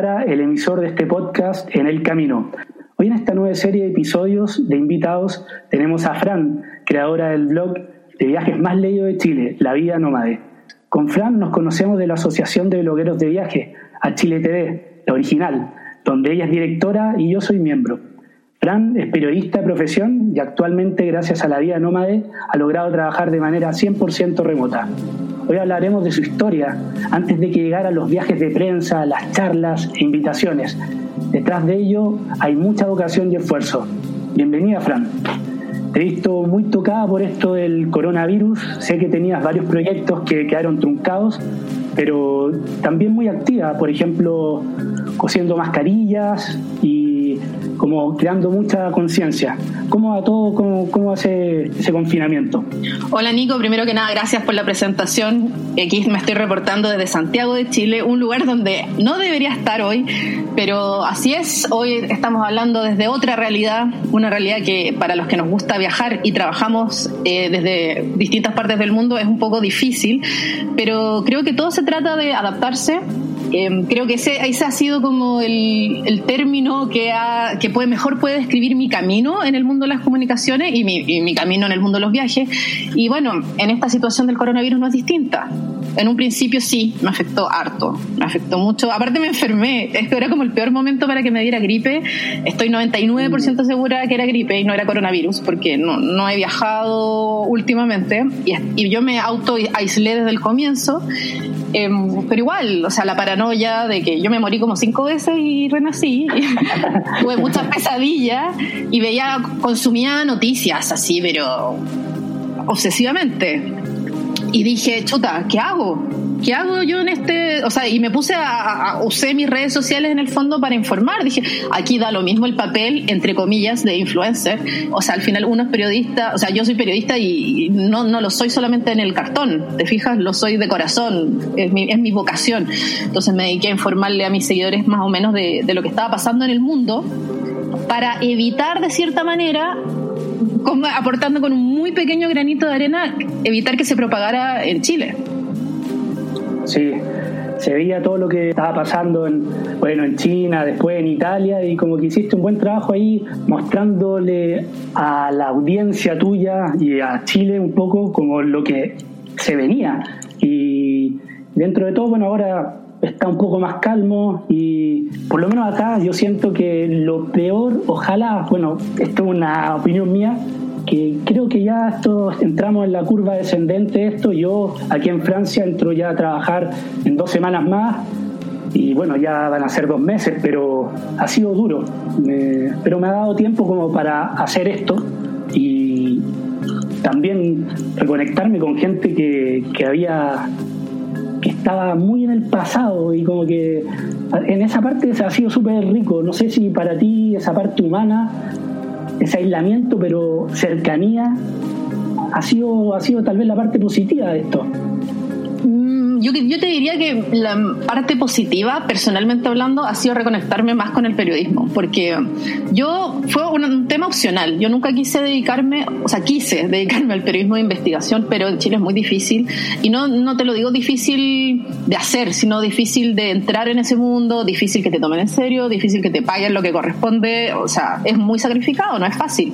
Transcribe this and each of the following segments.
El emisor de este podcast En el Camino. Hoy en esta nueva serie de episodios de invitados tenemos a Fran, creadora del blog de viajes más leído de Chile, La Vida Nómade. Con Fran nos conocemos de la Asociación de Blogueros de Viaje, a Chile TV, la original, donde ella es directora y yo soy miembro. Fran es periodista de profesión y actualmente, gracias a la vida nómade, ha logrado trabajar de manera 100% remota. Hoy hablaremos de su historia antes de que llegara los viajes de prensa, las charlas e invitaciones. Detrás de ello hay mucha vocación y esfuerzo. Bienvenida, Fran. Te he visto muy tocada por esto del coronavirus. Sé que tenías varios proyectos que quedaron truncados, pero también muy activa, por ejemplo, cosiendo mascarillas y como creando mucha conciencia. ¿Cómo va todo? ¿Cómo, ¿Cómo hace ese confinamiento? Hola Nico, primero que nada, gracias por la presentación. Aquí me estoy reportando desde Santiago de Chile, un lugar donde no debería estar hoy, pero así es. Hoy estamos hablando desde otra realidad, una realidad que para los que nos gusta viajar y trabajamos eh, desde distintas partes del mundo es un poco difícil, pero creo que todo se trata de adaptarse Em, creo que ese, ese, ha sido como el, el término que, ha, que puede, mejor puede describir mi camino en el mundo de las comunicaciones y mi, y mi camino en el mundo de los viajes. Y bueno, en esta situación del coronavirus no es distinta. En un principio sí, me afectó harto, me afectó mucho. Aparte me enfermé, esto era como el peor momento para que me diera gripe. Estoy 99% segura que era gripe y no era coronavirus, porque no, no he viajado últimamente y, y yo me auto aislé desde el comienzo. Eh, pero igual, o sea, la paranoia de que yo me morí como cinco veces y renací. Tuve muchas pesadillas y veía, consumía noticias así, pero obsesivamente y dije, chuta, ¿qué hago? ¿Qué hago yo en este? O sea, y me puse a, usé mis redes sociales en el fondo para informar. Dije, aquí da lo mismo el papel, entre comillas, de influencer. O sea, al final uno es periodista, o sea, yo soy periodista y no, no lo soy solamente en el cartón. ¿Te fijas? Lo soy de corazón, es mi, es mi vocación. Entonces me dediqué a informarle a mis seguidores más o menos de, de lo que estaba pasando en el mundo para evitar de cierta manera aportando con un muy pequeño granito de arena, evitar que se propagara en Chile. Sí, se veía todo lo que estaba pasando en, bueno, en China, después en Italia, y como que hiciste un buen trabajo ahí mostrándole a la audiencia tuya y a Chile un poco como lo que se venía. Y dentro de todo, bueno, ahora está un poco más calmo y por lo menos acá yo siento que lo peor, ojalá, bueno, esto es una opinión mía, que creo que ya esto, entramos en la curva descendente esto, yo aquí en Francia entro ya a trabajar en dos semanas más y bueno, ya van a ser dos meses, pero ha sido duro, pero me ha dado tiempo como para hacer esto y también reconectarme con gente que, que había que estaba muy en el pasado y como que en esa parte se ha sido súper rico. No sé si para ti esa parte humana, ese aislamiento, pero cercanía, ha sido, ha sido tal vez la parte positiva de esto yo, yo te diría que la parte positiva, personalmente hablando, ha sido reconectarme más con el periodismo, porque yo fue un, tema opcional. Yo nunca quise dedicarme, o sea, quise dedicarme al periodismo de investigación, pero en Chile es muy difícil. Y no, no te lo digo difícil de hacer, sino difícil de entrar en ese mundo, difícil que te tomen en serio, difícil que te paguen lo que corresponde. O sea, es muy sacrificado, no es fácil.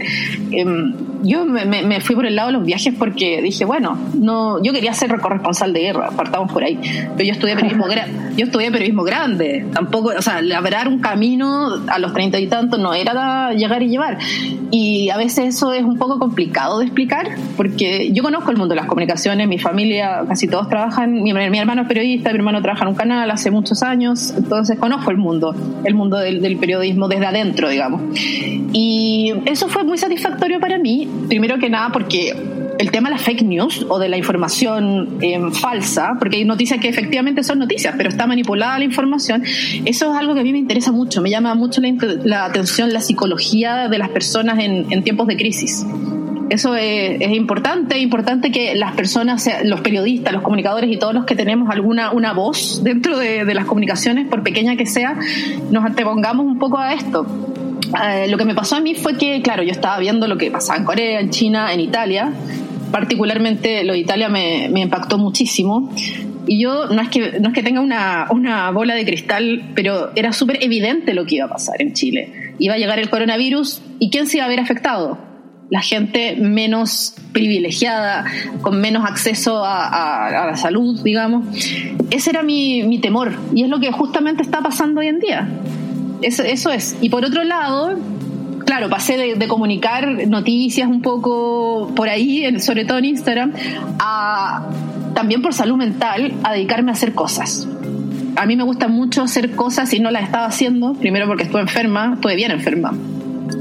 Em, yo me, me, fui por el lado de los viajes porque dije, bueno, no, yo quería ser corresponsal de guerra, partamos por ahí. Pero yo estudié periodismo, yo estudié periodismo grande, tampoco, o sea, labrar un camino a los treinta y tantos no era llegar y llevar. Y a veces eso es un poco complicado de explicar, porque yo conozco el mundo de las comunicaciones, mi familia, casi todos trabajan, mi, hermano es periodista, mi hermano trabaja en un canal hace muchos años, entonces conozco el mundo, el mundo del, del periodismo desde adentro, digamos. Y eso fue muy satisfactorio para mí, primero que nada porque el tema de las fake news o de la información eh, falsa, porque hay noticias que efectivamente son noticias, pero está manipulada la información, eso es algo que a mí me interesa mucho, me llama mucho la, atención la psicología de las personas en, tiempos de crisis. Eso es, importante, importante que las personas, los periodistas, los comunicadores y todos los que tenemos alguna una voz dentro de, de las comunicaciones, por pequeña que sea, nos antepongamos un poco a esto eh, lo que me pasó a mí fue que, claro, yo estaba viendo lo que pasaba en Corea, en China, en Italia. Particularmente lo de Italia me, impactó muchísimo Y yo no es que, no es que tenga una, una bola de cristal, pero era súper evidente lo que iba a pasar en Chile. Iba a llegar el coronavirus y ¿quién se iba a ver afectado? La gente menos privilegiada, con menos acceso a, a, la salud, digamos. Ese era mi, mi, temor y es lo que justamente está pasando hoy en día. Eso, eso es. Y por otro lado, claro, pasé de, comunicar noticias un poco por ahí, sobre todo en Instagram, a también por salud mental, a dedicarme a hacer cosas. A mí me gusta mucho hacer cosas y no las estaba haciendo, primero porque estuve enferma, estuve bien enferma.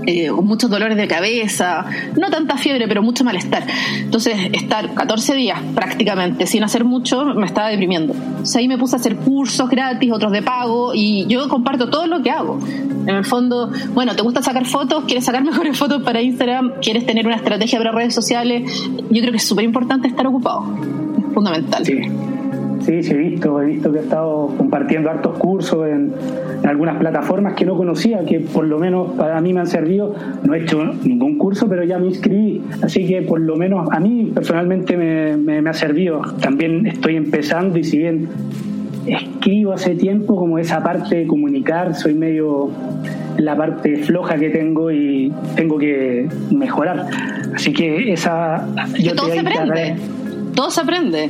Eh, muchos dolores de cabeza, no tanta fiebre, pero mucho malestar. Entonces, estar 14 días prácticamente sin hacer mucho me estaba deprimiendo. O sea, ahí me puse a hacer cursos gratis, otros de pago, y yo comparto todo lo que hago. En el fondo, bueno, ¿te gusta sacar fotos? ¿Quieres sacar mejores fotos para Instagram? ¿Quieres tener una estrategia para redes sociales? Yo creo que es súper importante estar ocupado fundamental. Sí. Sí, sí, he visto, he visto que he estado compartiendo hartos cursos en, algunas plataformas que no conocía, que por lo menos para mí me han servido. No he hecho ningún curso, pero ya me inscribí, así que por lo menos a mí personalmente me, me, me ha servido. También estoy empezando y si bien escribo hace tiempo, como esa parte de comunicar, soy medio la parte floja que tengo y tengo que mejorar. Así que esa... Yo todo se aprende todo se aprende.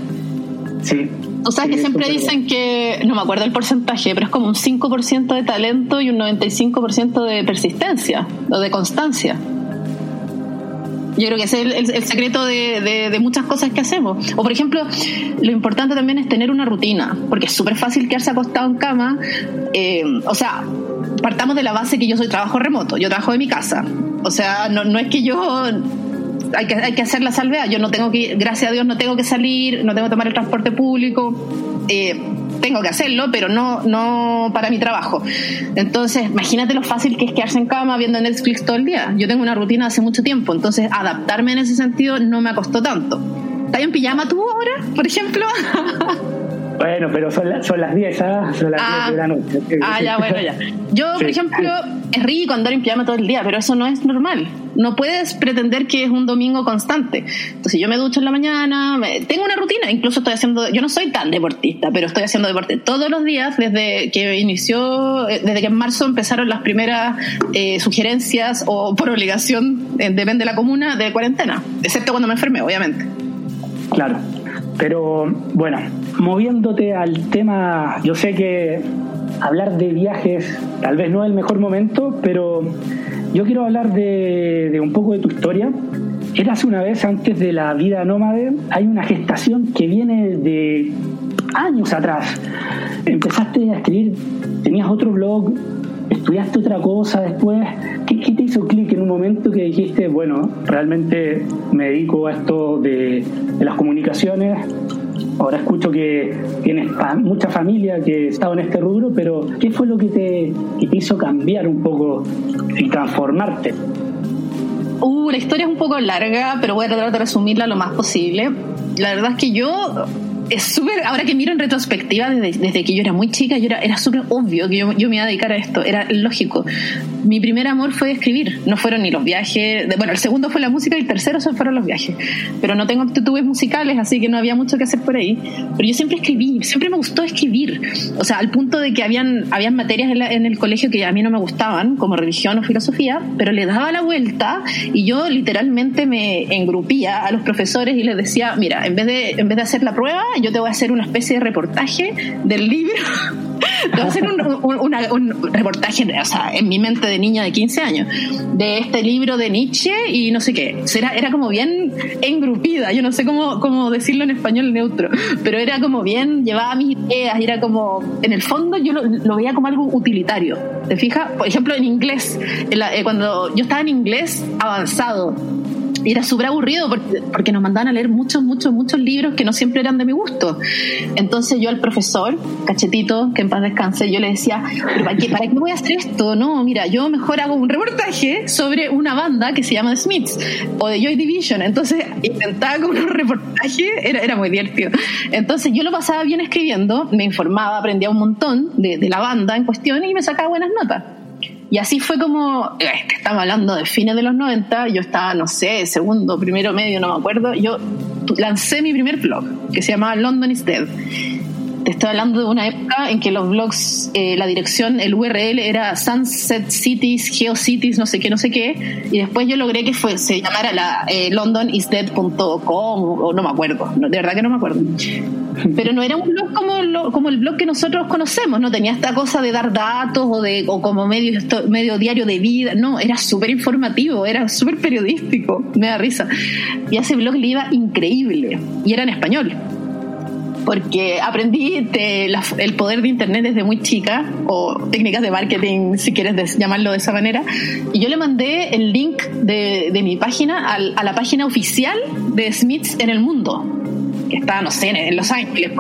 Sí. O sea, sí, que siempre dicen que, no me acuerdo el porcentaje, pero es como un 5% de talento y un 95% de persistencia o de constancia. Yo creo que ese es el, el, el secreto de, de, de, muchas cosas que hacemos. O, por ejemplo, lo importante también es tener una rutina, porque es súper fácil quedarse acostado en cama. Eh, o sea, partamos de la base que yo soy trabajo remoto, yo trabajo de mi casa. O sea, no, no es que yo hay que, hay que hacer la salvedad. Yo no tengo que, gracias a Dios, no tengo que salir, no tengo que tomar el transporte público. Eh, tengo que hacerlo, pero no, no para mi trabajo. Entonces, imagínate lo fácil que es quedarse en cama viendo Netflix todo el día. Yo tengo una rutina hace mucho tiempo, entonces adaptarme en ese sentido no me costó tanto. ¿Estás en pijama tú ahora, por ejemplo? Bueno, pero son, la, son las 10, ¿ah? Son las ah, 10 de la noche. Ah, ya, bueno, ya. Yo, por sí. ejemplo, es rico andar en pijama todo el día, pero eso no es normal. No puedes pretender que es un domingo constante. Entonces, yo me ducho en la mañana, me, tengo una rutina, incluso estoy haciendo, yo no soy tan deportista, pero estoy haciendo deporte todos los días desde que inició, eh, desde que en marzo empezaron las primeras eh, sugerencias o por obligación, eh, depende de la comuna, de cuarentena, excepto cuando me enfermé, obviamente. Claro. Pero bueno, moviéndote al tema, yo sé que hablar de viajes tal vez no es el mejor momento, pero yo quiero hablar de, un poco de tu historia. Eras una vez antes de la vida nómade, hay una gestación que viene de años atrás. Empezaste a escribir, tenías otro blog, estudiaste otra cosa después. ¿Qué, qué te hizo clic en un momento que dijiste, bueno, realmente me dedico a esto de las comunicaciones? Ahora escucho que tienes fa mucha familia que estaba en este rubro, pero ¿qué fue lo que te, que te hizo cambiar un poco y transformarte? Uh, la historia es un poco larga, pero voy a tratar de resumirla lo más posible. La verdad es que yo es súper, ahora que miro en retrospectiva, desde, desde, que yo era muy chica, yo era, era súper obvio que yo, yo, me iba a dedicar a esto, era lógico. Mi primer amor fue escribir, no fueron ni los viajes, de, bueno, el segundo fue la música y el tercero fueron los viajes, pero no tengo aptitudes musicales, así que no había mucho que hacer por ahí. Pero yo siempre escribí, siempre me gustó escribir, o sea, al punto de que habían, habían materias en, la, en el colegio que a mí no me gustaban, como religión o filosofía, pero le daba la vuelta y yo literalmente me engrupía a los profesores y les decía, mira, en vez de, en vez de hacer la prueba, yo te voy a hacer una especie de reportaje del libro. te voy a hacer un, un, una, un, reportaje, o sea, en mi mente de niña de 15 años, de este libro de Nietzsche y no sé qué. Era, era como bien engrupida, yo no sé cómo, cómo decirlo en español neutro, pero era como bien, llevaba mis ideas, era como, en el fondo yo lo, lo veía como algo utilitario. ¿Te fijas? Por ejemplo, en inglés, en la, eh, cuando yo estaba en inglés avanzado, era súper aburrido porque, porque, nos mandaban a leer muchos, muchos, muchos libros que no siempre eran de mi gusto. Entonces yo al profesor, cachetito, que en paz descanse, yo le decía, ¿para qué, ¿para qué voy a hacer esto? No, mira, yo mejor hago un reportaje sobre una banda que se llama The Smiths o de Joy Division. Entonces intentaba como un reportaje, era, era muy divertido. Entonces yo lo pasaba bien escribiendo, me informaba, aprendía un montón de, de la banda en cuestión y me sacaba buenas notas. Y así fue como, estamos hablando de fines de los 90, yo estaba, no sé, segundo, primero, medio, no me acuerdo, yo lancé mi primer blog, que se llamaba London is Dead. Te estoy hablando de una época en que los blogs, eh, la dirección, el URL era Sunset Cities, GeoCities, no sé qué, no sé qué, y después yo logré que se llamara la eh, londonisdead.com o no me acuerdo, de verdad que no me acuerdo. Pero no era un blog como, como el blog que nosotros conocemos, no tenía esta cosa de dar datos o, de, como medio, medio diario de vida, no, era súper informativo, era súper periodístico, me da risa. Y a ese blog le iba increíble, y era en español porque aprendí el poder de Internet desde muy chica, o técnicas de marketing, si quieres llamarlo de esa manera, y yo le mandé el link de, mi página a la página oficial de Smiths en el mundo que está, no sé, en Los Ángeles,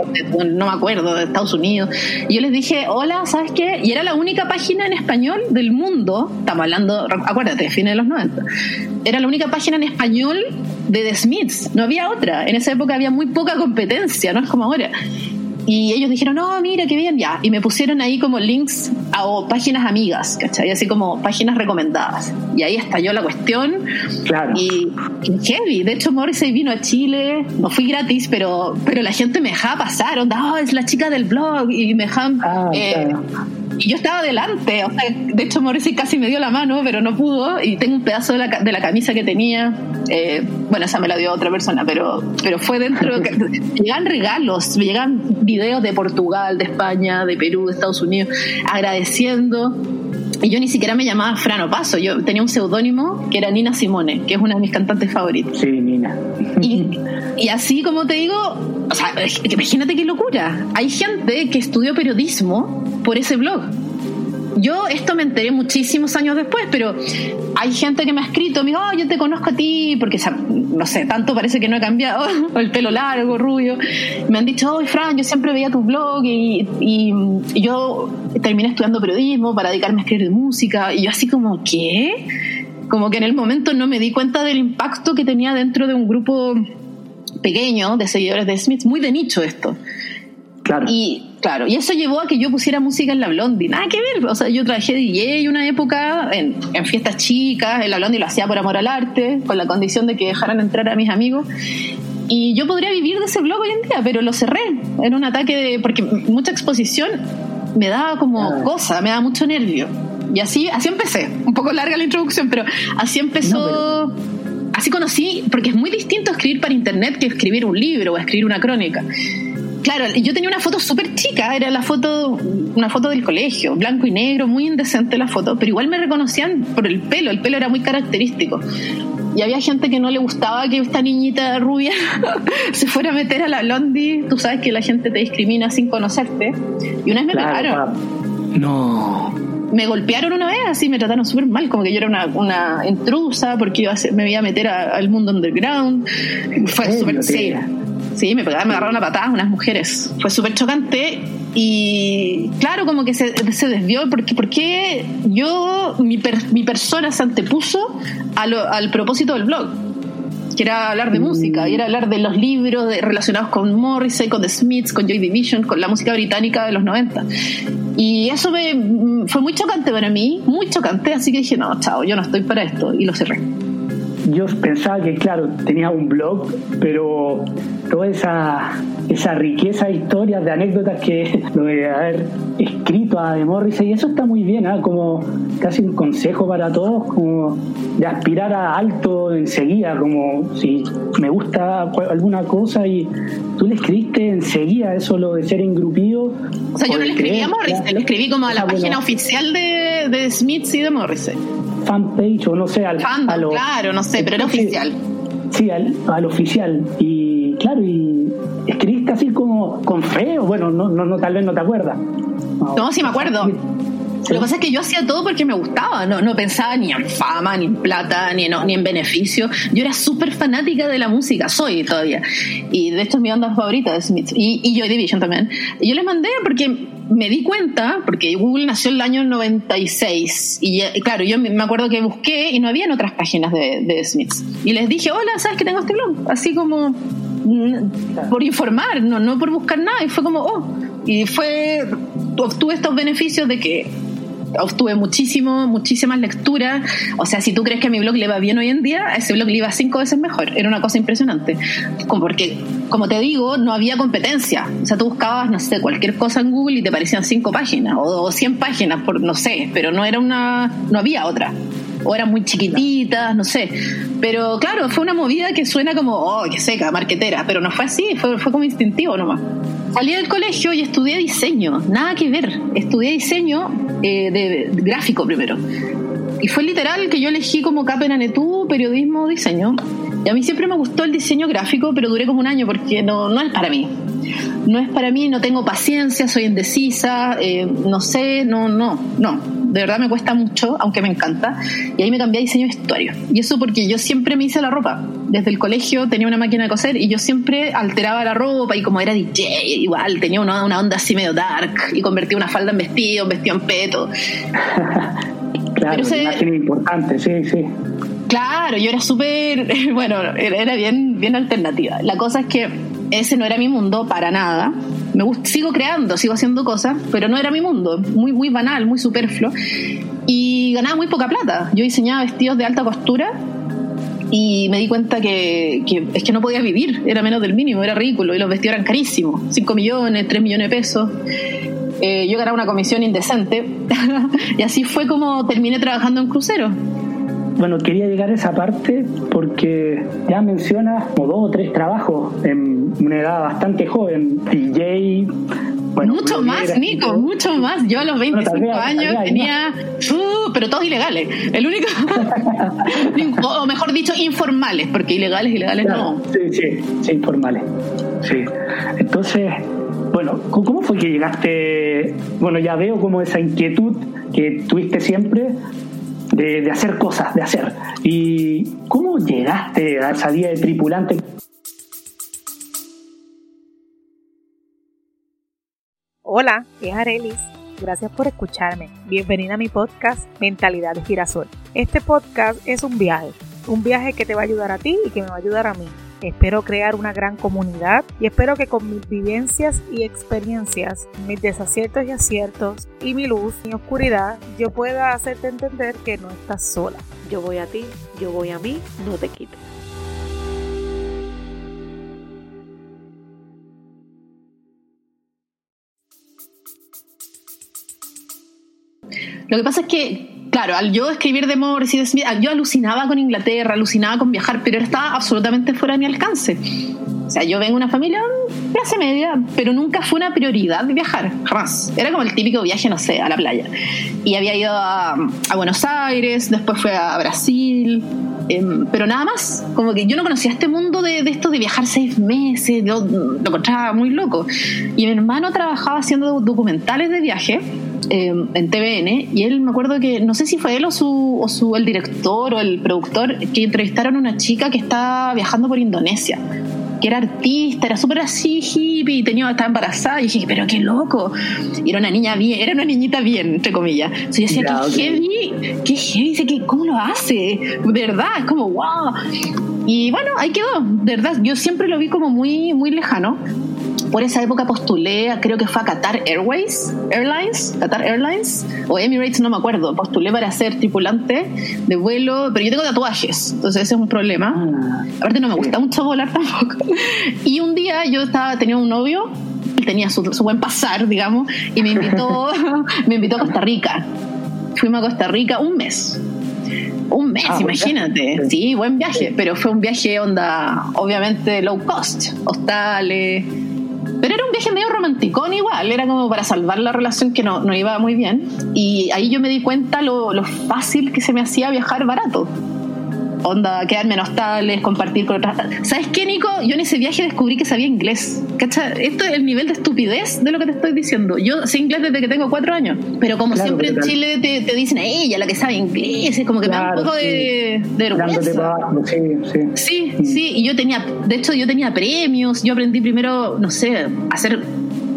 no me acuerdo, de Estados Unidos. Y yo les dije, hola, ¿sabes qué? Y era la única página en español del mundo, estamos hablando, acuérdate, fines de los 90, era la única página en español de The Smiths, no había otra. En esa época había muy poca competencia, no es como ahora. Y ellos dijeron, no, mira, qué bien, ya. Y me pusieron ahí como links a páginas amigas, ¿cachai? Así como páginas recomendadas. Y ahí estalló la cuestión. Claro. Y, heavy. De hecho, Morrissey vino a Chile. No fui gratis, pero, pero la gente me dejaba pasar. Onda, oh, es la chica del blog. Y me dejaban... Ah, eh, y yo estaba delante, o sea, de hecho Morrissey casi me dio la mano, pero no pudo, y tengo un pedazo de la, de la camisa que tenía, eh, bueno, esa me la dio otra persona, pero, pero fue dentro, llegan regalos, llegan videos de Portugal, de España, de Perú, de Estados Unidos, agradeciendo, y yo ni siquiera me llamaba Frano Paso, yo tenía un seudónimo que era Nina Simone, que es una de mis cantantes favoritas. Sí, Nina. Y, y así como te digo, o sea, imagínate qué locura. Hay gente que estudió periodismo por ese blog. Yo esto me enteré muchísimos años después, pero hay gente que me ha escrito, me dijo, oh, yo te conozco a ti, porque no sé, tanto parece que no he cambiado, el pelo largo, rubio. Me han dicho, oh, Fran, yo siempre veía tu blog y, y, yo terminé estudiando periodismo para dedicarme a escribir música. Y yo así como, ¿qué? Como que en el momento no me di cuenta del impacto que tenía dentro de un grupo pequeño de seguidores de Smith, muy de nicho esto. Claro. Y claro, y eso llevó a que yo pusiera música en la Blondie. Nada que ver, o sea, yo trabajé DJ una época en, fiestas chicas, en la Blondie lo hacía por amor al arte, con la condición de que dejaran entrar a mis amigos. Y yo podría vivir de ese blog hoy en día, pero lo cerré. Era un ataque de. porque mucha exposición me daba como cosa, me daba mucho nervio. Y así, así empecé. Un poco larga la introducción, pero así empezó así conocí, porque es muy distinto escribir para internet que escribir un libro o escribir una crónica. Claro, yo tenía una foto súper chica, era la foto, una foto del colegio, blanco y negro, muy indecente la foto, pero igual me reconocían por el pelo, el pelo era muy característico. Y había gente que no le gustaba que esta niñita rubia se fuera a meter a la blondie. Tú sabes que la gente te discrimina sin conocerte. Y una vez me pegaron. No me golpearon una vez, así me trataron súper mal, como que yo era una, una intrusa porque iba a me iba a meter al mundo underground. Fue súper. Sí, sí, me, pegaron, me agarraron a patadas unas mujeres. Fue súper chocante y claro, como que se, se desvió porque, porque yo, mi, mi persona se antepuso al propósito del blog que era hablar de música, y era hablar de los libros relacionados con Morrissey, con The Smiths, con Joy Division, con la música británica de los 90. Y eso me, fue muy chocante para mí, muy chocante, así que dije, no, chao, yo no estoy para esto, y lo cerré yo pensaba que, claro, tenía un blog, pero toda esa, esa riqueza de historias, de anécdotas que lo de haber escrito a de Morrissey, y eso está muy bien, ¿ah? como casi un consejo para todos, como de aspirar a alto enseguida, como si me gusta alguna cosa y tú le escribiste enseguida eso, lo de ser engrupido. O sea, yo no le escribí a Morrissey, lo escribí como a la página oficial de, de Smith y de Morrissey fanpage o no sé, al, a lo, claro, no sé, pero era oficial. Sí, al, oficial. Y claro, y escribiste así como con feo, bueno, no, no, no, tal vez no te acuerdas. No, sí me acuerdo. Lo que pasa es que yo hacía todo porque me gustaba, no, no pensaba ni en fama, ni en plata, ni en, ni en beneficio. Yo era súper fanática de la música, soy todavía. Y de hecho es mi banda favorita de Smith. Y, y Joy Division también. Y yo les mandé porque me di cuenta, porque Google nació en el año 96, y, claro, yo me acuerdo que busqué y no había en otras páginas de, de Smiths. Y les dije, hola, ¿sabes que tengo este blog? Así como mm, por informar, no, no por buscar nada. Y fue como, oh, y fue, obtuve estos beneficios de que obtuve muchísimo, muchísimas lecturas. O sea, si tú crees que a mi blog le va bien hoy en día, ese blog le iba cinco veces mejor. Era una cosa impresionante. Como porque, como te digo, no había competencia. O sea, tú buscabas, no sé, cualquier cosa en Google y te parecían cinco páginas o, cien páginas, por, no sé, pero no era una, no había otra o eran muy chiquititas, no sé. Pero claro, fue una movida que suena como, oh, qué seca, marquetera, pero no fue así, fue, como instintivo nomás. Salí del colegio y estudié diseño, nada que ver. Estudié diseño eh, de, gráfico primero. Y fue literal que yo elegí como capa en periodismo, diseño. Y a mí siempre me gustó el diseño gráfico, pero duré como un año porque no, no es para mí. No es para mí, no tengo paciencia, soy indecisa, eh, no sé, no, no, no. De verdad me cuesta mucho, aunque me encanta. Y ahí me cambié a diseño vestuario. Y eso porque yo siempre me hice la ropa. Desde el colegio tenía una máquina de coser y yo siempre alteraba la ropa y como era DJ, igual tenía una, una onda así medio dark y convertía una falda en vestido, un vestido en peto. claro, Pero máquina importante, sí, sí. Claro, yo era súper, bueno, era bien, bien alternativa. La cosa es que ese no era mi mundo para nada. Me sigo creando, sigo haciendo cosas, pero no era mi mundo. Muy, muy banal, muy superfluo. Y ganaba muy poca plata. Yo diseñaba vestidos de alta costura y me di cuenta que, es que no podía vivir, era menos del mínimo, era ridículo y los vestidos eran carísimos, 5 millones, 3 millones de pesos. Eh, yo ganaba una comisión indecente y así fue como terminé trabajando en crucero bueno, quería llegar a esa parte porque ya mencionas como dos o tres trabajos en una edad bastante joven, DJ. Bueno, mucho más, Nico, mucho más. Yo a los 25 años tenía, uh, pero todos ilegales. El único, o mejor dicho, informales, porque ilegales, ilegales no. Sí, sí, sí, informales. Sí. Entonces, bueno, ¿cómo fue que llegaste? Bueno, ya veo como esa inquietud que tuviste siempre de, hacer cosas, de hacer. ¿Y cómo llegaste a esa día de tripulante? Hola, es Arelis. Gracias por escucharme. Bienvenida a mi podcast Mentalidad de Girasol. Este podcast es un viaje, un viaje que te va a ayudar a ti y que me va a ayudar a mí Espero crear una gran comunidad y espero que con mis vivencias y experiencias, mis desaciertos y aciertos y mi luz y oscuridad, yo pueda hacerte entender que no estás sola. Yo voy a ti, yo voy a mí, no te quites. Lo que pasa es que claro, al yo escribir de Morris y de Smith, yo alucinaba con Inglaterra, alucinaba con viajar, pero estaba absolutamente fuera de mi alcance. O sea, yo vengo de una familia clase media, pero nunca fue una prioridad viajar, jamás. Era como el típico viaje, no sé, a la playa. Y había ido a, Buenos Aires, después fue a Brasil, em, pero nada más. Como que yo no conocía este mundo de, de esto de viajar seis meses, lo encontraba muy loco. Y mi hermano trabajaba haciendo documentales de viaje Em, en TVN y él me acuerdo que no sé si fue él o su, o su el director o el productor que entrevistaron a una chica que estaba viajando por Indonesia que era artista, era súper así hippie, y tenía, estaba embarazada, y dije, pero qué loco. Y era una niña bien, era una niñita bien, entre comillas. Entonces yo decía, qué heavy, qué heavy, dice, que, ¿cómo lo hace? De verdad, es como, wow. Y bueno, ahí quedó, de verdad, yo siempre lo vi como muy, muy lejano por esa época postulé, creo que fue a Qatar Airways, Airlines, Qatar Airlines o Emirates, no me acuerdo. Postulé para ser tripulante de vuelo, pero yo tengo tatuajes, entonces ese es un problema. Ah, Aparte no me gusta mucho volar tampoco. Y un día yo estaba tenía un novio, tenía su, buen pasar, digamos, y me invitó, me invitó a Costa Rica. Fuimos a Costa Rica un mes. Un mes, ah, imagínate. Sí, buen viaje, pero fue un viaje onda, obviamente low cost, hostales pero era un viaje medio romanticón igual, era como para salvar la relación que no, no iba muy bien. Y ahí yo me di cuenta lo, lo fácil que se me hacía viajar barato onda, quedarme en hostales, compartir con otras. ¿Sabes qué, Nico? Yo en ese viaje descubrí que sabía inglés. ¿Cacha? Esto es el nivel de estupidez de lo que te estoy diciendo. Yo sé inglés desde que tengo cuatro años, pero como siempre en Chile te, te, dicen, ella, la que sabe inglés, es como que me da un poco de, vergüenza. Sí, sí. sí, sí, y yo tenía, de hecho, yo tenía premios, yo aprendí primero, no sé, hacer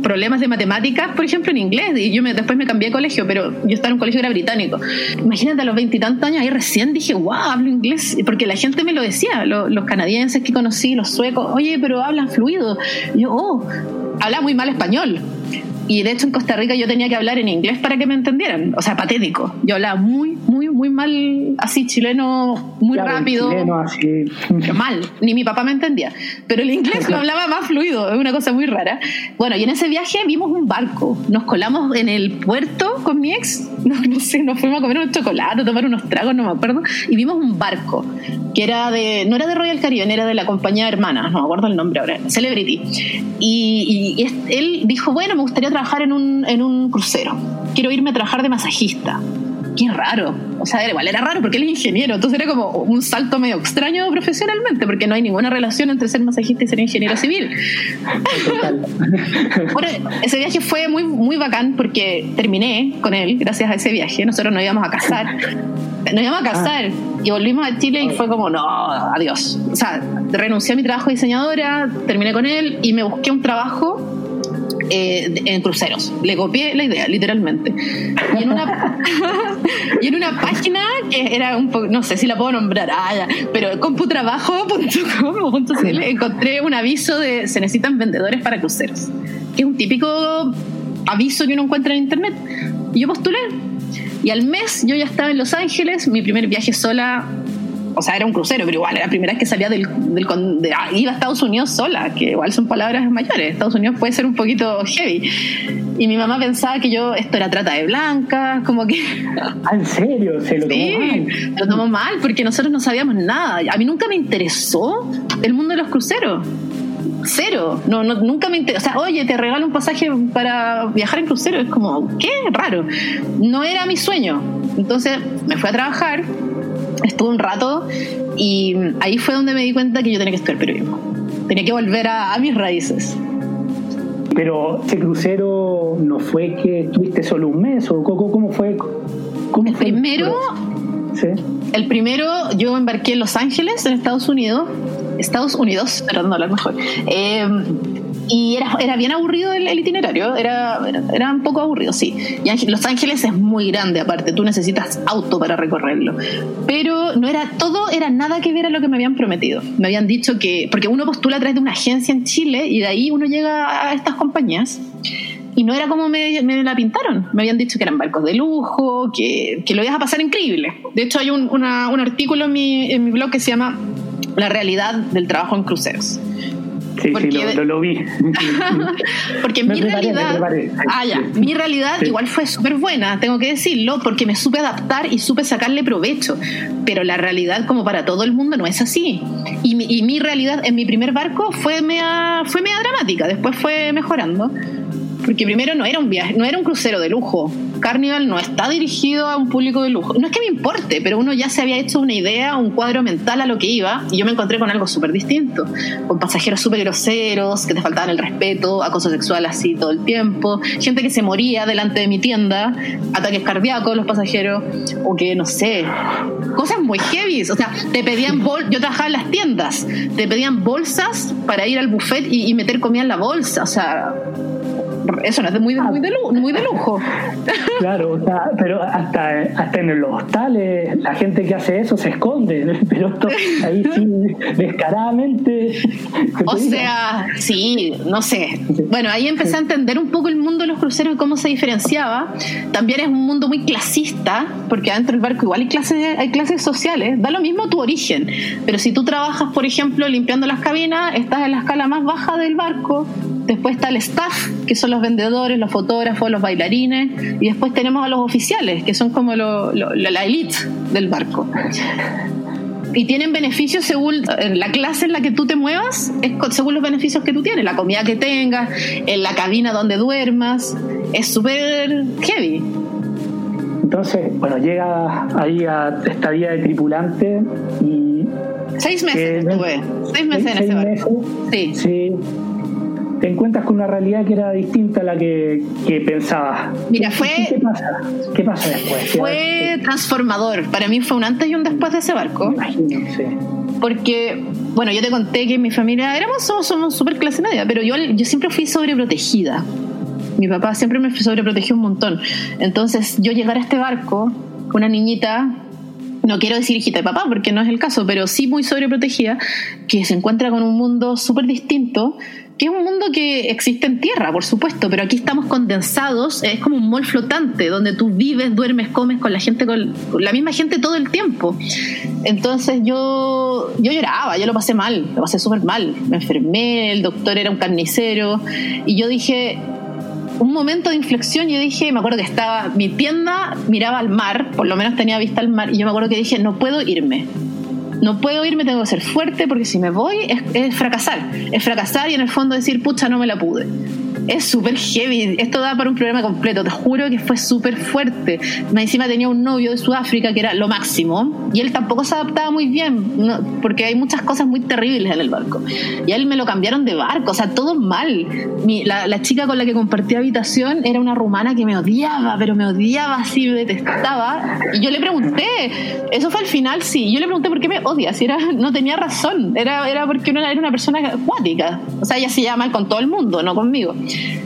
problemas de matemáticas, por ejemplo, en inglés. Y yo me, después me cambié de colegio, pero yo estaba en un colegio que era británico. Imagínate a los veintitantos años, ahí recién dije, wow, hablo inglés. Porque la gente me lo decía, los, canadienses que conocí, los suecos, oye, pero hablan fluido. Yo, oh, habla muy mal español. Y de hecho en Costa Rica yo tenía que hablar en inglés para que me entendieran, o sea, patético. Yo hablaba muy, muy, muy mal, así chileno, muy rápido. Chileno, así. Mal, ni mi papá me entendía. Pero el inglés lo hablaba más fluido, es una cosa muy rara. Bueno, y en ese viaje vimos un barco, nos colamos en el puerto con mi ex, no, no sé, nos fuimos a comer un chocolate, a tomar unos tragos, no me acuerdo, y vimos un barco que era de, no era de Royal Caribbean, era de la compañía hermana, no me acuerdo el nombre ahora, Celebrity. Y, y él dijo, bueno, me gustaría trabajar en un, en un crucero. Quiero irme a trabajar de masajista. Qué raro. O sea, igual era raro porque él es ingeniero. Entonces era como un salto medio extraño profesionalmente, porque no hay ninguna relación entre ser masajista y ser ingeniero civil. bueno, ese viaje fue muy, muy bacán porque terminé con él gracias a ese viaje. Nosotros nos íbamos a casar. Nos íbamos a casar y volvimos a Chile y fue como, no, adiós. O sea, renuncié a mi trabajo de diseñadora, terminé con él y me busqué un trabajo eh, en cruceros. Le copié la idea, literalmente. Y en una, y en una página que era un poco, no sé si la puedo nombrar, ah, ya, pero computrabajo.com encontré un aviso de se necesitan vendedores para cruceros, que es un típico aviso que uno encuentra en internet. Y yo postulé. Y al mes yo ya estaba en Los Ángeles, mi primer viaje sola o sea, era un crucero, pero igual era la primera vez que salía del, del ah, iba a Estados Unidos sola, que igual son palabras mayores. Estados Unidos puede ser un poquito heavy. Y mi mamá pensaba que yo esto era trata de blancas, como que. Ah, ¿En serio? Se lo tomó mal. Lo tomó mal porque nosotros no sabíamos nada. A mí nunca me interesó el mundo de los cruceros cero. No, no, nunca me. O sea, oye, te regalo un pasaje para viajar en crucero. Es como, qué raro. No era mi sueño. Entonces me fui a trabajar estuve un rato y ahí fue donde me di cuenta que yo tenía que estudiar periodismo. Tenía que volver a, mis raíces. Pero ese crucero no fue que estuviste solo un mes o cómo, fue? el primero, el primero yo embarqué en Los Ángeles, en Estados Unidos, Estados Unidos, tratando de hablar mejor. Eh, y era, era bien aburrido el, itinerario, era, era, un poco aburrido, sí. Los Ángeles es muy grande, aparte, tú necesitas auto para recorrerlo. Pero no era todo, era nada que ver lo que me habían prometido. Me habían dicho que, porque uno postula a través de una agencia en Chile y de ahí uno llega a estas compañías. Y no era como me, la pintaron. Me habían dicho que eran barcos de lujo, que, que lo ibas a pasar increíble. De hecho, hay un, un artículo en mi, en mi blog que se llama La realidad del trabajo en cruceros Sí, sí, lo, lo, vi. porque mi realidad, ah, ya, mi realidad igual fue súper buena, tengo que decirlo, porque me supe adaptar y supe sacarle provecho. Pero la realidad, como para todo el mundo, no es así. Y mi, y mi realidad en mi primer barco fue mea, fue mea dramática, después fue mejorando. Porque primero no era un viaje, no era un crucero de lujo. Carnival no está dirigido a un público de lujo. No es que me importe, pero uno ya se había hecho una idea, un cuadro mental a lo que iba, y yo me encontré con algo súper distinto. Con pasajeros súper groseros, que te faltaban el respeto, acoso sexual así todo el tiempo, gente que se moría delante de mi tienda, ataques cardíacos los pasajeros, o que no sé, cosas muy heavy. O sea, te pedían bol yo trabajaba en las tiendas, te pedían bolsas para ir al buffet y, y meter comida en la bolsa. O sea, eso no es muy, muy, de, lujo, muy de lujo. Claro, o sea, pero hasta, hasta en los hostales la gente que hace eso se esconde, pero esto, ahí sí, descaradamente. O sea, sí, no sé. Bueno, ahí empecé a entender un poco el mundo de los cruceros y cómo se diferenciaba. También es un mundo muy clasista, porque adentro del barco igual hay clases, hay clases sociales. Da lo mismo tu origen, pero si tú trabajas, por ejemplo, limpiando las cabinas, estás en la escala más baja del barco después está el staff, que son los vendedores, los fotógrafos, los bailarines, y después tenemos a los oficiales, que son como la elite del barco. Y tienen beneficios según la clase en la que tú te muevas, es según los beneficios que tú tienes, la comida que tengas, en la cabina donde duermas, es súper heavy. Entonces, bueno, llega ahí a esta vía de tripulante y... Seis meses estuve, seis meses en ese barco. Sí. sí te encuentras con una realidad que era distinta a la que, que pensabas. Mira, fue. ¿Qué pasa? ¿Qué pasa después? Fue transformador. Para mí fue un antes y un después de ese barco. imagino, sí. Porque, bueno, yo te conté que mi familia éramos, somos, somos súper clase media, pero yo, yo siempre fui sobreprotegida. Mi papá siempre me sobreprotegió un montón. Entonces, yo llegar a este barco, una niñita no quiero decir hijita de papá porque no es el caso, pero sí muy sobreprotegida, que se encuentra con un mundo súper distinto que es un mundo que existe en tierra, por supuesto, pero aquí estamos condensados, es como un mall flotante, donde tú vives, duermes, comes con la gente, con, la misma gente todo el tiempo. Entonces yo, yo lloraba, yo lo pasé mal, lo pasé súper mal. Me enfermé, el doctor era un carnicero, y yo dije, un momento de inflexión, yo dije, me acuerdo que estaba, mi tienda miraba al mar, por lo menos tenía vista al mar, y yo me acuerdo que dije, no puedo irme no puedo irme, tengo que ser fuerte porque si me voy es, fracasar. Es fracasar y en el fondo decir, pucha, no me la pude es súper heavy. Esto da para un programa completo. Te juro que fue súper fuerte. Encima tenía un novio de Sudáfrica que era lo máximo. Y él tampoco se adaptaba muy bien. porque hay muchas cosas muy terribles en el barco. Y a él me lo cambiaron de barco. O sea, todo mal. la, chica con la que compartí habitación era una rumana que me odiaba, pero me odiaba así, me detestaba. Y yo le pregunté. Eso fue al final, sí. Yo le pregunté por qué me odia. Si era, no tenía razón. Era, era porque era una persona acuática. O sea, ella se llama mal con todo el mundo, no conmigo.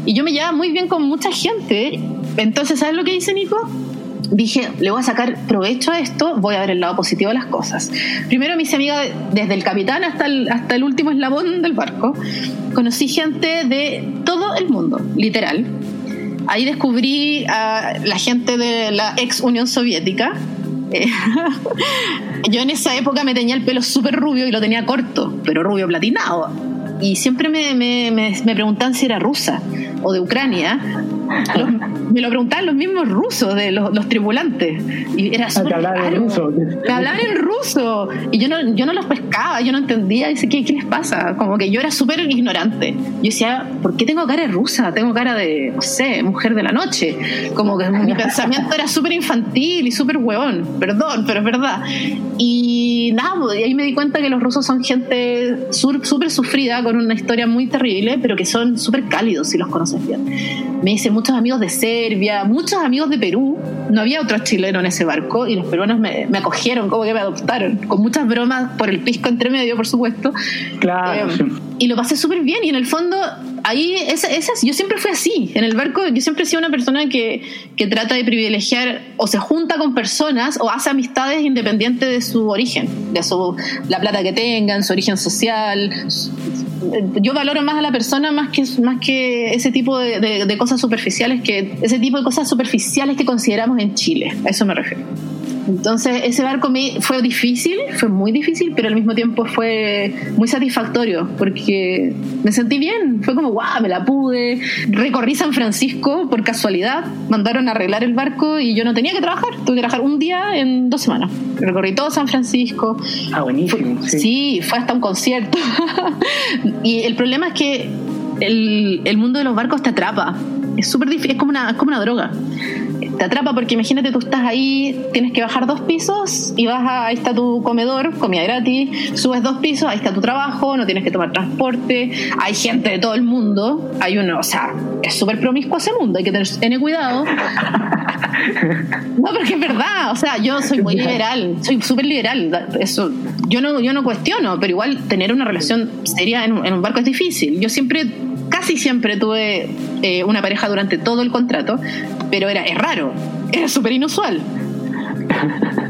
Y yo me llevaba muy bien con mucha gente. Entonces, ¿sabes lo que dice Nico? Dije, le voy a sacar provecho a esto, voy a ver el lado positivo de las cosas. Primero me hice amiga desde el capitán hasta el, hasta el último eslabón del barco. Conocí gente de todo el mundo, literal. Ahí descubrí a la gente de la ex Unión Soviética, yo en esa época me tenía el pelo súper rubio y lo tenía corto, pero rubio platinado y siempre me, me, me, preguntaban si era rusa o de Ucrania. me lo preguntaban los mismos rusos, de los, los tripulantes. Y era ah, hablaban en ruso. Me hablaban en ruso. Y yo no, yo no los pescaba, yo no entendía. Dice, ¿qué, ¿qué les pasa? Como que yo era súper ignorante. Yo decía, ¿por qué tengo cara de rusa? Tengo cara de, no sé, mujer de la noche. Como que mi pensamiento era súper infantil y súper huevón. Perdón, pero es verdad. Y nada, pues, y ahí me di cuenta que los rusos son gente súper sufrida, con una historia muy terrible, pero que son súper cálidos si los conoces bien. Me hice muchos amigos de Serbia, muchos amigos de Perú. No había otro chileno en ese barco y los peruanos me, acogieron, como que me adoptaron, con muchas bromas por el pisco entre medio, por supuesto. Claro. Eh, y lo pasé súper bien y en el fondo ahí esa, yo siempre fui así en el barco yo siempre he sido una persona que, que, trata de privilegiar o se junta con personas o hace amistades independientes de su origen de su la plata que tengan su origen social. Yo valoro más a la persona más que más que ese tipo de, de cosas superficiales que ese tipo de cosas superficiales que consideramos en Chile a eso me refiero entonces ese barco fue difícil, fue muy difícil, pero al mismo tiempo fue muy satisfactorio porque me sentí bien, fue como, guau, me la pude. Recorrí San Francisco por casualidad, mandaron a arreglar el barco y yo no tenía que trabajar, tuve que trabajar un día en dos semanas. Recorrí todo San Francisco. Ah, buenísimo. sí. fue hasta un concierto. y el problema es que el, el mundo de los barcos te atrapa. Es súper difícil, es como una, es como una droga te atrapa porque imagínate tú estás ahí, tienes que bajar dos pisos y vas a, ahí está tu comedor, comida gratis, subes dos pisos, ahí está tu trabajo, no tienes que tomar transporte, hay gente de todo el mundo, hay uno, o sea, es súper promiscuo ese mundo, hay que tener, cuidado. No, porque es verdad, o sea, yo soy muy liberal, soy súper liberal, eso yo no, yo no cuestiono, pero igual tener una relación seria en en un barco es difícil. Yo siempre casi siempre tuve eh, una pareja durante todo el contrato, pero era es raro, era súper inusual.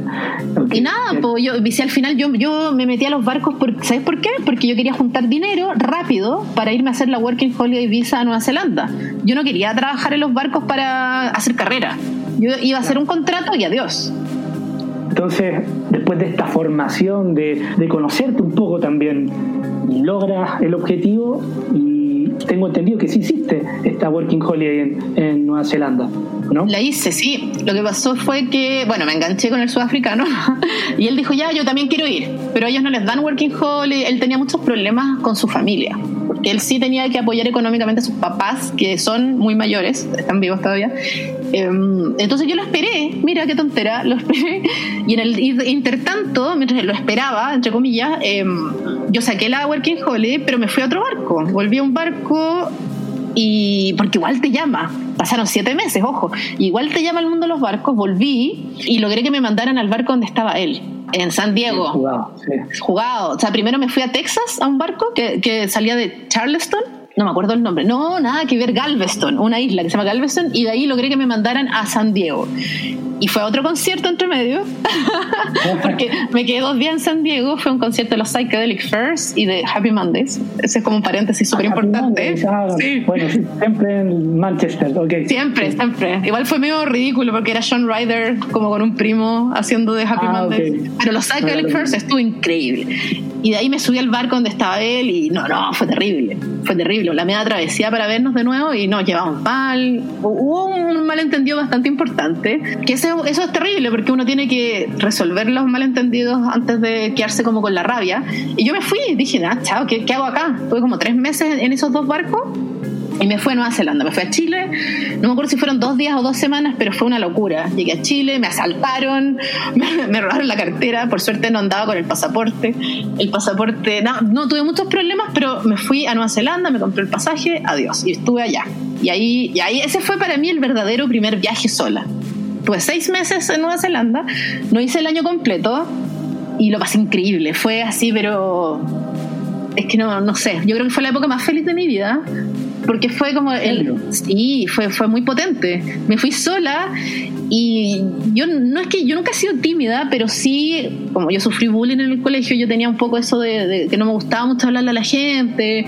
Y nada, pues yo, al final yo, yo me metí a los barcos, por, ¿sabes por qué? Porque yo quería juntar dinero rápido para irme a hacer la Working Holiday Visa a Nueva Zelanda. Yo no quería trabajar en los barcos para hacer carrera. Yo iba a hacer un contrato y adiós. Entonces, después de esta formación, de, de conocerte un poco también, logras el objetivo y tengo entendido que sí hiciste esta Working Holiday en, Nueva Zelanda, ¿no? La hice, sí. Lo que pasó fue que, bueno, me enganché con el sudafricano y él dijo, ya, yo también quiero ir, pero ellos no les dan Working Holiday. Él tenía muchos problemas con su familia, porque él sí tenía que apoyar económicamente a sus papás, que son muy mayores, están vivos todavía. Em, entonces yo lo esperé, mira qué tontera, lo esperé. Y en el intertanto, mientras lo esperaba, entre comillas, em, yo saqué la Working Holiday, pero me fui a otro barco. Volví a un barco y porque igual te llama. Pasaron siete meses, ojo. Igual te llama el mundo de los barcos. Volví y logré que me mandaran al barco donde estaba él, en San Diego. Jugado, sí. Jugado. O sea, primero me fui a Texas a un barco que, que salía de Charleston no me acuerdo el nombre, no, nada que ver, Galveston, una isla que se llama Galveston, y de ahí logré que me mandaran a San Diego. Y fue a otro concierto entre medio, porque me quedé dos días en San Diego, fue un concierto de los Psychedelic First y de Happy Mondays. Ese es como un paréntesis súper importante. Ah, bueno, siempre en Manchester, ok. Siempre, siempre. Igual fue medio ridículo porque era Sean Ryder como con un primo haciendo de Happy ah, Mondays. Pero los Psychedelic First estuvo increíble. Y de ahí me subí al barco donde estaba él y no, no, fue terrible. Fue terrible. La media travesía para vernos de nuevo y nos llevamos mal. Hubo un malentendido bastante importante. Que eso, eso es terrible porque uno tiene que resolver los malentendidos antes de quedarse como con la rabia. Y yo me fui dije, ah, chao, ¿qué, qué hago acá? Tuve como tres meses en esos dos barcos y me fui a Nueva Zelanda, me fui a Chile, no me acuerdo si fueron dos días o dos semanas, pero fue una locura. Llegué a Chile, me asaltaron, me, robaron la cartera, por suerte no andaba con el pasaporte. El pasaporte, no, no tuve muchos problemas, pero me fui a Nueva Zelanda, me compré el pasaje, adiós, y estuve allá. Y ahí, y ahí ese fue para mí el verdadero primer viaje sola. Tuve seis meses en Nueva Zelanda, no hice el año completo y lo pasé increíble. Fue así, pero es que no, no sé, yo creo que fue la época más feliz de mi vida porque fue como el sí fue fue muy potente. Me fui sola y yo no es que yo nunca he sido tímida pero sí como yo sufrí bullying en el colegio yo tenía un poco eso de, que no me gustaba mucho hablarle a la gente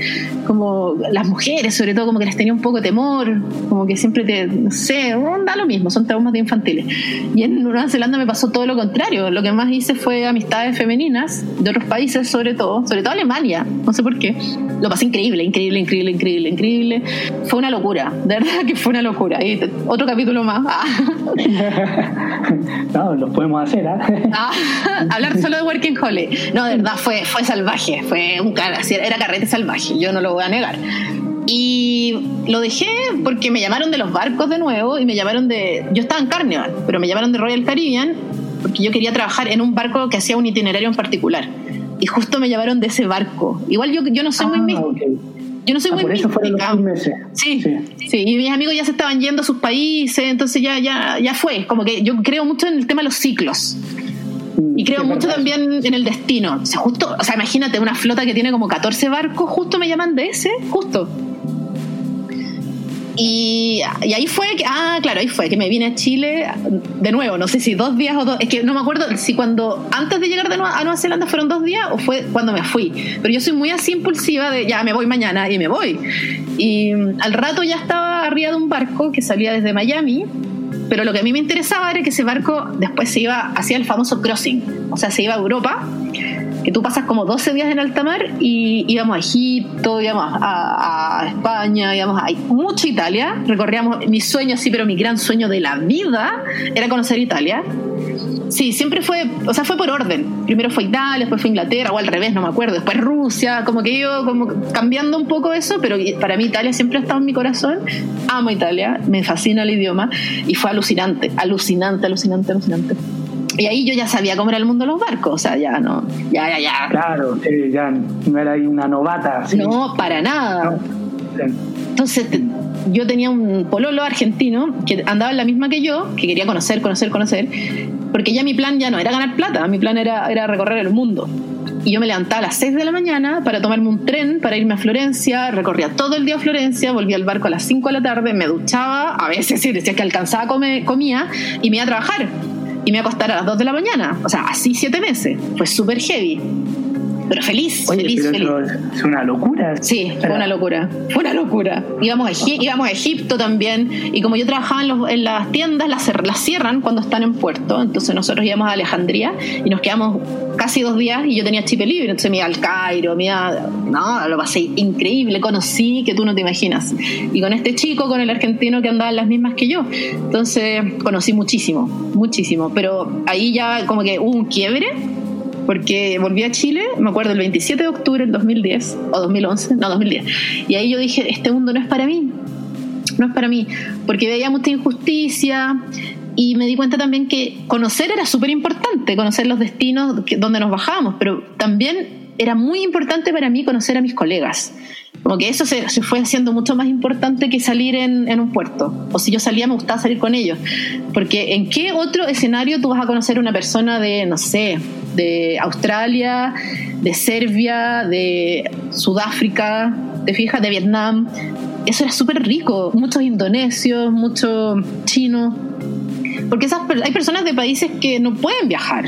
como las mujeres sobre todo como que les tenía un poco de temor como que siempre te no sé da lo mismo son traumas de infantiles y en Nueva Zelanda me pasó todo lo contrario lo que más hice fue amistades femeninas de otros países sobre todo sobre todo Alemania no sé por qué lo pasé increíble increíble increíble increíble increíble fue una locura, de verdad que fue una locura. Y otro capítulo más. Ah. no, lo podemos hacer, ¿ah? ah, hablar solo de Working Holly. No, de verdad fue, fue salvaje, fue un era carrete salvaje, yo no lo voy a negar. Y lo dejé porque me llamaron de los barcos de nuevo y me llamaron de. Yo estaba en Carnival, pero me llamaron de Royal Caribbean porque yo quería trabajar en un barco que hacía un itinerario en particular. Y justo me llamaron de ese barco. Igual yo, yo no soy muy. Ah, yo no soy ah, muy por eso meses. Sí, sí, y mis amigos ya se estaban yendo a sus países, entonces ya, ya, ya fue. Como que yo creo mucho en el tema de los ciclos. Mm, y creo mucho también en el destino. O sea, justo, o sea, imagínate una flota que tiene como 14 barcos, justo me llaman de ese, justo. Y, ahí fue que, ah, claro, ahí fue que me vine a Chile de nuevo, no sé si dos días o dos, es que no me acuerdo si cuando, antes de llegar de a Nueva Zelanda fueron dos días o fue cuando me fui, pero yo soy muy así impulsiva de ya me voy mañana y me voy. Y al rato ya estaba arriba de un barco que salía desde Miami, pero lo que a mí me interesaba era que ese barco después se iba hacia el famoso crossing, o sea, se iba a Europa que tú pasas como 12 días en alta mar y íbamos a Egipto, íbamos a, España, íbamos a mucha Italia, recorríamos mi sueño, sí, pero mi gran sueño de la vida era conocer Italia. Sí, siempre fue, o sea, fue por orden. Primero fue Italia, después fue Inglaterra, o al revés, no me acuerdo. Después Rusia, como que yo, como cambiando un poco eso, pero para mí Italia siempre ha estado en mi corazón. Amo Italia, me fascina el idioma y fue alucinante, alucinante, alucinante, alucinante. Y ahí yo ya sabía cómo era el mundo de los barcos, o sea, ya no, ya, ya, ya. Claro, ya no era ahí una novata. No, para nada. Entonces, yo tenía un pololo argentino que andaba en la misma que yo, que quería conocer, conocer, conocer, porque ya mi plan ya no era ganar plata, mi plan era, era recorrer el mundo. Y yo me levantaba a las 6 de la mañana para tomarme un tren para irme a Florencia, recorría todo el día a Florencia, volvía al barco a las 5 de la tarde, me duchaba, a veces sí, decía que alcanzaba, come, comía y me iba a trabajar y me iba a acostar a las 2 de la mañana. O sea, así siete meses. Fue súper heavy. Pero feliz, feliz, feliz. es una locura. Sí, fue una locura. Fue una locura. Íbamos a, íbamos a Egipto también. Y como yo trabajaba en, las tiendas, las, las, cierran cuando están en puerto. Entonces nosotros íbamos a Alejandría y nos quedamos casi dos días y yo tenía chip libre. Entonces me iba al Cairo, me iba. No, lo pasé increíble. Conocí que tú no te imaginas. Y con este chico, con el argentino que andaba en las mismas que yo. Entonces conocí muchísimo, muchísimo. Pero ahí ya como que hubo un quiebre porque volví a Chile, me acuerdo, el 27 de octubre del 2010, o 2011, no, 2010. Y ahí yo dije, este mundo no es para mí, no es para mí, porque veía mucha injusticia y me di cuenta también que conocer era súper importante, conocer los destinos donde nos bajábamos, pero también era muy importante para mí conocer a mis colegas. Como que eso se, fue haciendo mucho más importante que salir en, en, un puerto. O si yo salía, me gustaba salir con ellos. Porque ¿en qué otro escenario tú vas a conocer a una persona de, no sé, de Australia, de Serbia, de Sudáfrica, te fijas, de Vietnam. Eso era súper rico. Muchos indonesios, muchos chinos. Porque esas, hay personas de países que no pueden viajar.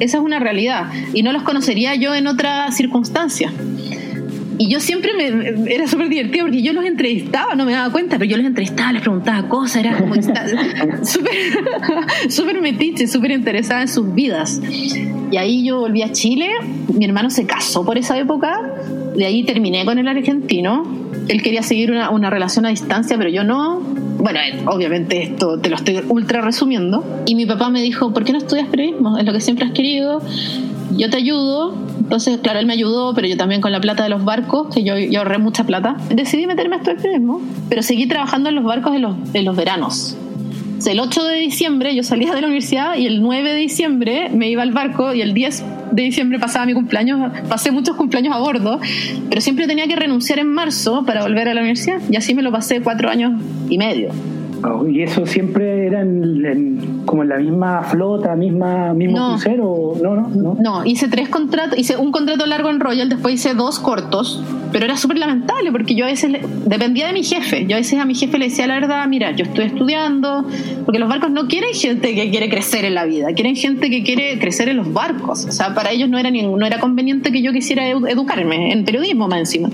Esa es una realidad. Y no los conocería yo en otra circunstancia. Y yo siempre me, era súper divertido porque yo los entrevistaba, no me daba cuenta, pero yo los entrevistaba, les preguntaba cosas, era como súper metiche, súper interesada en sus vidas. Y ahí yo volví a Chile, mi hermano se casó por esa época, de ahí terminé con el argentino, él quería seguir una, una relación a distancia, pero yo no. Bueno, obviamente esto te lo estoy ultra resumiendo. Y mi papá me dijo, ¿por qué no estudias periodismo? Es lo que siempre has querido yo te ayudo. Entonces, claro, él me ayudó, pero yo también con la plata de los barcos, que yo, ahorré mucha plata, decidí meterme a estudiar periodismo, pero seguí trabajando en los barcos en los, en los veranos. El 8 de diciembre yo salía de la universidad y el 9 de diciembre me iba al barco y el 10 de diciembre pasaba mi cumpleaños, pasé muchos cumpleaños a bordo, pero siempre tenía que renunciar en marzo para volver a la universidad y así me lo pasé cuatro años y medio. ¿Y eso siempre era como en la misma flota, misma, mismo crucero? No, no, no. No, hice tres contratos, hice un contrato largo en Royal, después hice dos cortos, pero era súper lamentable porque yo a veces dependía de mi jefe. Yo a veces a mi jefe le decía la verdad, mira, yo estoy estudiando, porque los barcos no quieren gente que quiere crecer en la vida, quieren gente que quiere crecer en los barcos. O sea, para ellos no era, no era conveniente que yo quisiera educarme en periodismo más encima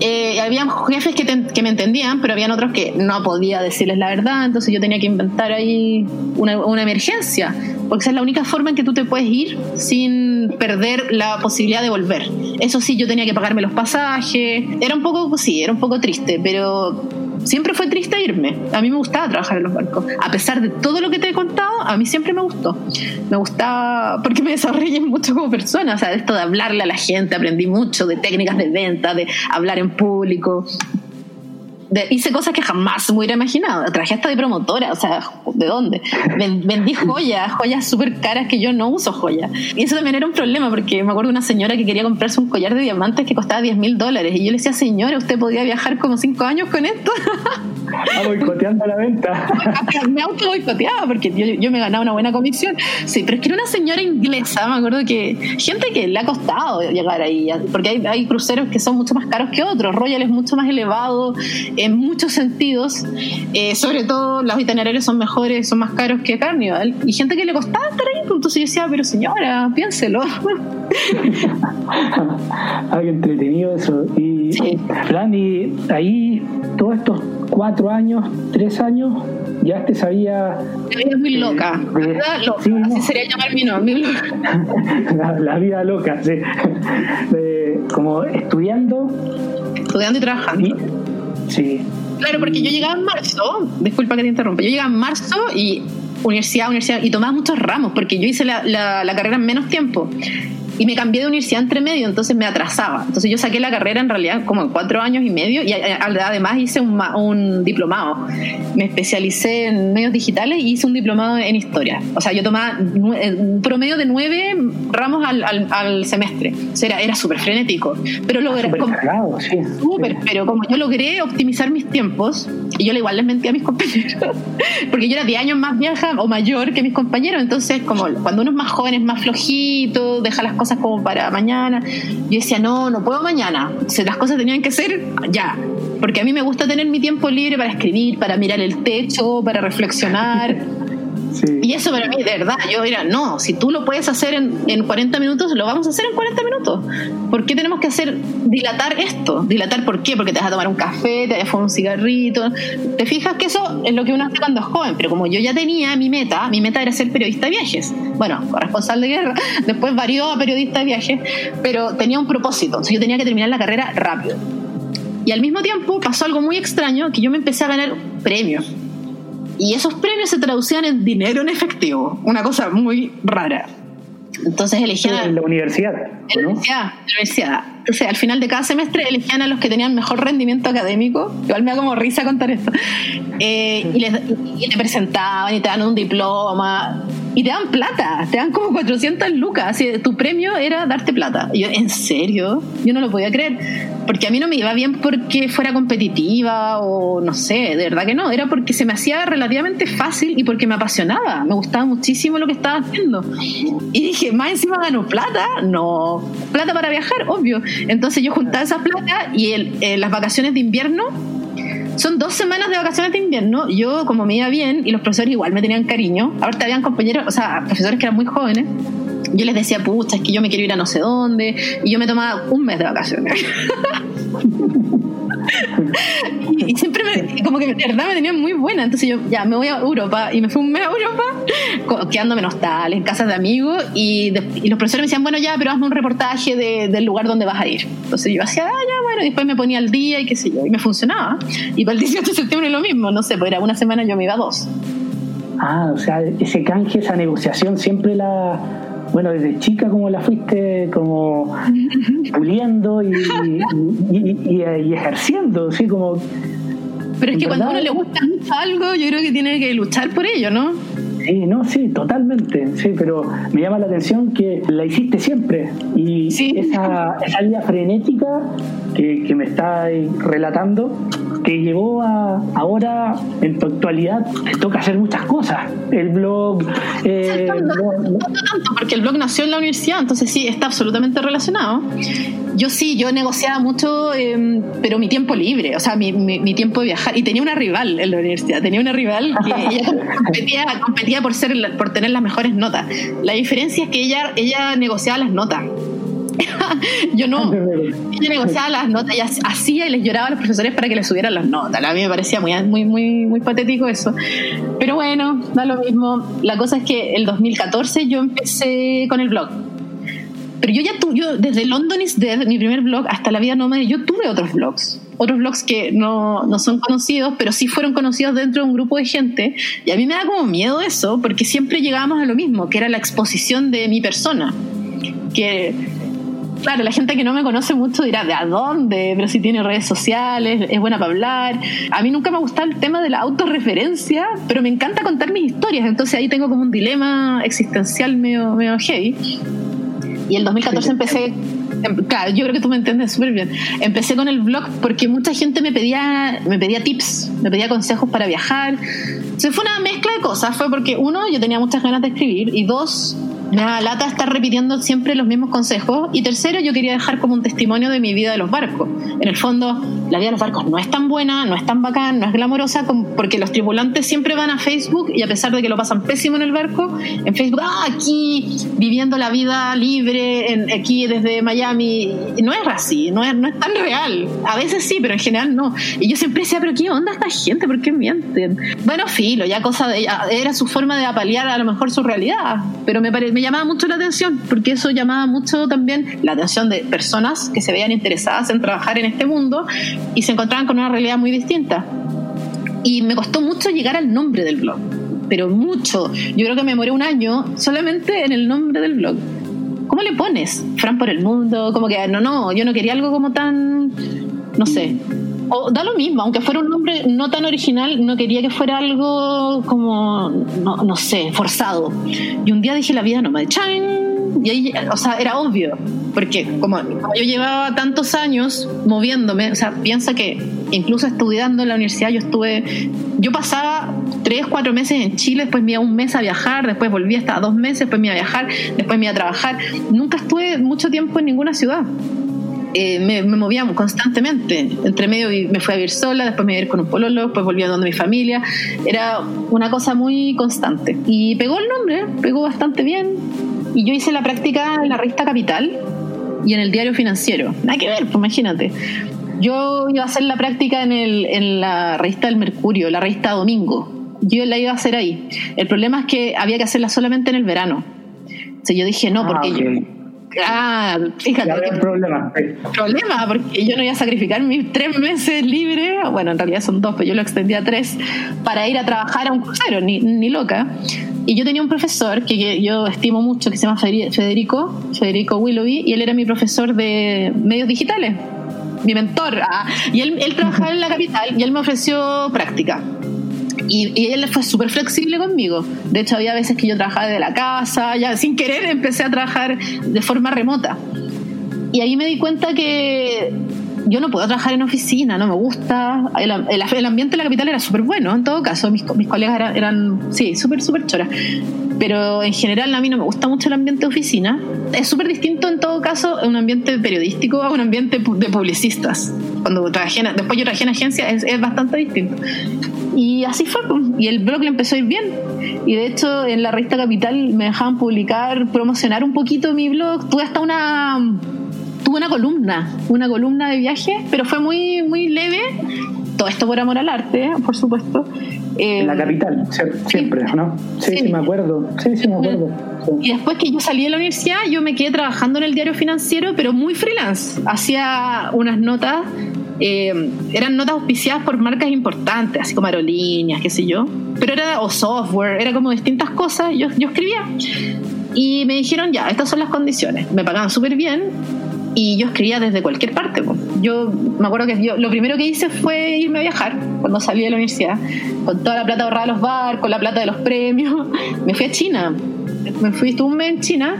eh, había jefes que, que, me entendían, pero habían otros que no podía decirles la verdad, entonces yo tenía que inventar ahí una, una, emergencia, porque esa es la única forma en que tú te puedes ir sin perder la posibilidad de volver. Eso sí, yo tenía que pagarme los pasajes, era un poco, sí, era un poco triste, pero siempre fue triste irme. A mí me gustaba trabajar en los barcos. A pesar de todo lo que te he contado, a mí siempre me gustó. Me gustaba porque me desarrollé mucho como persona. O sea, esto de hablarle a la gente, aprendí mucho de técnicas de venta, de hablar en público hice cosas que jamás me hubiera imaginado. Traje hasta de promotora, o sea, ¿de dónde? Vendí joyas, joyas súper caras que yo no uso joyas. Y eso también era un problema porque me acuerdo de una señora que quería comprarse un collar de diamantes que costaba 10 mil dólares. Y yo le decía, señora, ¿usted podía viajar como 5 años con esto? Ah, boicoteando la venta. me auto boicoteaba porque yo, yo, me ganaba una buena comisión. Sí, pero es que era una señora inglesa, me acuerdo que gente que le ha costado llegar ahí, porque hay, hay cruceros que son mucho más caros que otros. Royal es mucho más elevado en muchos sentidos, eh, sobre todo los itinerarios son mejores, son más caros que Carnival, y gente que le costaba estar ahí, pues, entonces yo decía, pero señora, piénselo. Ay, entretenido eso. Y, sí. y ahí todos estos cuatro años, tres años, ya te sabía. La vida muy loca. así sería llamar mi nombre. la, vida loca, sí. como estudiando. Estudiando y trabajando. Sí. Claro, porque yo llegaba en marzo, disculpa que te interrumpa, yo llegaba en marzo y universidad, universidad, y tomaba muchos ramos, porque yo hice la, la carrera en menos tiempo y me cambié de universidad entre medio, entonces me atrasaba. Entonces yo saqué la carrera en realidad como en cuatro años y medio y además hice un, un diplomado. Me especialicé en medios digitales y hice un diplomado en historia. O sea, yo tomaba eh, un promedio de nueve ramos al, al, semestre. O sea, era, era súper frenético. Pero logré... sí. Súper, pero como yo logré optimizar mis tiempos, y yo igual les mentí a mis compañeros, porque yo era 10 años más vieja o mayor que mis compañeros, entonces como cuando uno es más joven es más flojito, deja las cosas cosas como para mañana. Yo decía, no, no puedo mañana. las cosas tenían que ser ya. Porque a mí me gusta tener mi tiempo libre para escribir, para mirar el techo, para reflexionar. Y eso para mí, de verdad, yo era, no, si tú lo puedes hacer en, en 40 minutos, lo vamos a hacer en 40 minutos. ¿Por qué tenemos que hacer, dilatar esto? ¿Dilatar por qué? Porque te vas a tomar un café, te vas a fumar un cigarrito. Te fijas que eso es lo que uno hace cuando es joven, pero como yo ya tenía mi meta, mi meta era ser periodista de viajes. Bueno, corresponsal de guerra, después varió a periodista de viajes, pero tenía un propósito, entonces yo tenía que terminar la carrera rápido. Y al mismo tiempo pasó algo muy extraño, que yo me empecé a ganar premios y esos premios se traducían en dinero en efectivo, una cosa muy rara. Entonces elegían... En la universidad. En la universidad, Entonces al final de cada semestre elegían a los que tenían mejor rendimiento académico. Igual me da como risa contar esto. Eh, y, les, y te presentaban y te dan un diploma. y te dan plata, te dan como 400 lucas. Así, tu premio era darte plata. Y yo, ¿en serio? Yo no lo podía creer. Porque a mí no me iba bien porque fuera competitiva o no sé, de verdad que no. Era porque se me hacía relativamente fácil y porque me apasionaba. Me gustaba muchísimo lo que estaba haciendo. Y dije, más encima gano plata. No, plata para viajar, obvio. Entonces yo juntaba esa plata y el, las vacaciones de invierno son dos semanas de vacaciones de invierno. Yo, como me iba bien, y los profesores igual me tenían cariño, ahorita habían compañeros, o sea, profesores que eran muy jóvenes, yo les decía, pucha, es que yo me quiero ir a no sé dónde, y yo me tomaba un mes de vacaciones. y siempre me, como que de verdad me tenían muy buena. Entonces yo ya me voy a Europa y me fui un mes a Europa quedándome nostal en casas de amigos y, los profesores me decían, bueno, ya, pero hazme un reportaje del lugar donde vas a ir. Entonces yo hacía, ah, ya, bueno, y después me ponía al día y qué sé yo, y me funcionaba. Y para el 18 de septiembre lo mismo, no sé, pues era una semana yo me iba a dos. Ah, o sea, ese canje, esa negociación siempre la bueno, desde chica como la fuiste como puliendo y, ejerciendo, así como... Pero es que cuando a uno le gusta algo, yo creo que tiene que luchar por ello, ¿no? Sí, no, sí, totalmente, sí, pero me llama la atención que la hiciste siempre y esa, esa vida frenética que, que me está relatando, que llevó a ahora, en tu actualidad, te toca hacer muchas cosas. El blog... Eh, no, tanto, porque el blog nació en la universidad, entonces sí, está absolutamente relacionado. Yo sí, yo negociaba mucho, em, pero mi tiempo libre, o sea, mi, mi, tiempo de viajar. Y tenía una rival en la universidad, tenía una rival que ella competía, competía por, ser, por tener las mejores notas. La diferencia es que ella, ella negociaba las notas. yo no. Ella negociaba las notas, ella hacía y les lloraba a los profesores para que les subieran las notas. A mí me parecía muy, muy, muy, muy patético eso. Pero bueno, da lo mismo. La cosa es que el 2014 yo empecé con el blog. Pero yo ya tuve, yo desde London is Dead, mi primer blog, hasta La Vida Nómada, yo tuve otros blogs. Otros blogs que no, no son conocidos, pero sí fueron conocidos dentro de un grupo de gente. Y a mí me da como miedo eso, porque siempre llegábamos a lo mismo, que era la exposición de mi persona. Que claro, la gente que no me conoce mucho dirá, ¿de a dónde? Pero si tiene redes sociales, es buena para hablar. A mí nunca me ha gustado el tema de la autorreferencia, pero me encanta contar mis historias, entonces ahí tengo como un dilema existencial medio, medio heavy. Y el 2014 empecé em, claro, yo creo que tú me entiendes súper bien. Empecé con el blog porque mucha gente me pedía, me pedía tips, me pedía consejos para viajar. Se fue una mezcla de cosas. Fue porque, uno, yo tenía muchas ganas de escribir y dos, me da lata estar repitiendo siempre los mismos consejos. Y tercero, yo quería dejar como un testimonio de mi vida de los barcos. En el fondo, la vida de los barcos no es tan buena, no es tan bacán, no es glamorosa, porque los tripulantes siempre van a Facebook y a pesar de que lo pasan pésimo en el barco, en Facebook, ah, aquí viviendo la vida libre, en, aquí desde Miami. No es así, no es, no es tan real. A veces sí, pero en general no. Y yo siempre decía, pero ¿qué onda esta gente? ¿Por qué mienten? Bueno, filo, ya cosa de. Era su forma de apalear a lo mejor su realidad. Pero me, me llamaba mucho la atención, porque eso llamaba mucho también la atención de personas que se veían interesadas en trabajar en este mundo y se encontraban con una realidad muy distinta. Y me costó mucho llegar al nombre del blog, pero mucho. Yo creo que me moré un año solamente en el nombre del blog. ¿Cómo le pones? Fran por el mundo, como que no, no, yo no quería algo como tan, no sé, o da lo mismo, aunque fuera un nombre no tan original, no quería que fuera algo como, no, no sé, forzado. Y un día dije la vida no me. Y ahí, o sea, era obvio, porque como, yo llevaba tantos años moviéndome, o sea, piensa que incluso estudiando en la universidad yo estuve, yo pasaba tres, cuatro meses en Chile, después me iba un mes a viajar, después volví hasta dos meses, después me iba a viajar, después me iba a trabajar. Nunca estuve mucho tiempo en ninguna ciudad. Eh, me, me, movía constantemente. Entre medio me fui a vivir sola, después me iba a ir con un pololo, después volví a donde mi familia. Era una cosa muy constante. Y pegó el nombre, pegó bastante bien. Y yo hice la práctica en la revista Capital y en el diario financiero. Nada que ver, pues imagínate. Yo iba a hacer la práctica en, el, en la revista del Mercurio, la revista Domingo. Yo la iba a hacer ahí. El problema es que había que hacerla solamente en el verano. O sea, yo dije no, porque ah, yo Ah, fíjate. Ya problema. Problema, porque yo no iba a sacrificar mis tres meses libres, bueno, en realidad son dos, pero yo lo extendí a tres, para ir a trabajar a un crucero, ni, ni loca. Y yo tenía un profesor que, yo estimo mucho, que se llama Federico, Federico Willoughby, y él era mi profesor de medios digitales, mi mentor. Ah, y él, él trabajaba en la capital y él me ofreció práctica. Y, él fue súper flexible conmigo. De hecho, había veces que yo trabajaba desde la casa, ya sin querer empecé a trabajar de forma remota. Y ahí me di cuenta que yo no puedo trabajar en oficina, no me gusta. El, ambiente de la capital era súper bueno, en todo caso. Mis, mis colegas eran, eran sí, súper, súper choras. Pero en general a mí no me gusta mucho el ambiente de oficina. Es súper distinto en todo caso un ambiente periodístico a un ambiente de publicistas. Cuando trabajé después yo trabajé en agencia es, es bastante distinto. Y así fue, pues. y el blog le empezó a ir bien. Y de hecho en la revista Capital me dejaban publicar, promocionar un poquito mi blog. Tuve hasta una tuve una columna, una columna de viaje, pero fue muy, muy leve. Todo esto por amor al arte, por supuesto. en la capital, siempre, ¿no? Sí, sí, me acuerdo. Sí, sí, me acuerdo. Y después que yo salí de la universidad, yo me quedé trabajando en el diario financiero, pero muy freelance. Hacía unas notas, eh, eran notas auspiciadas por marcas importantes, así como aerolíneas, qué sé yo. Pero era, o software, era como distintas cosas. Yo, yo escribía. Y me dijeron, ya, estas son las condiciones. Me pagaban súper bien y yo escribía desde cualquier parte. Yo me acuerdo que yo, lo primero que hice fue irme a viajar cuando salí de la universidad, con toda la plata ahorrada de los barcos, la plata de los premios. Me fui a China, me fui, estuve un mes en China,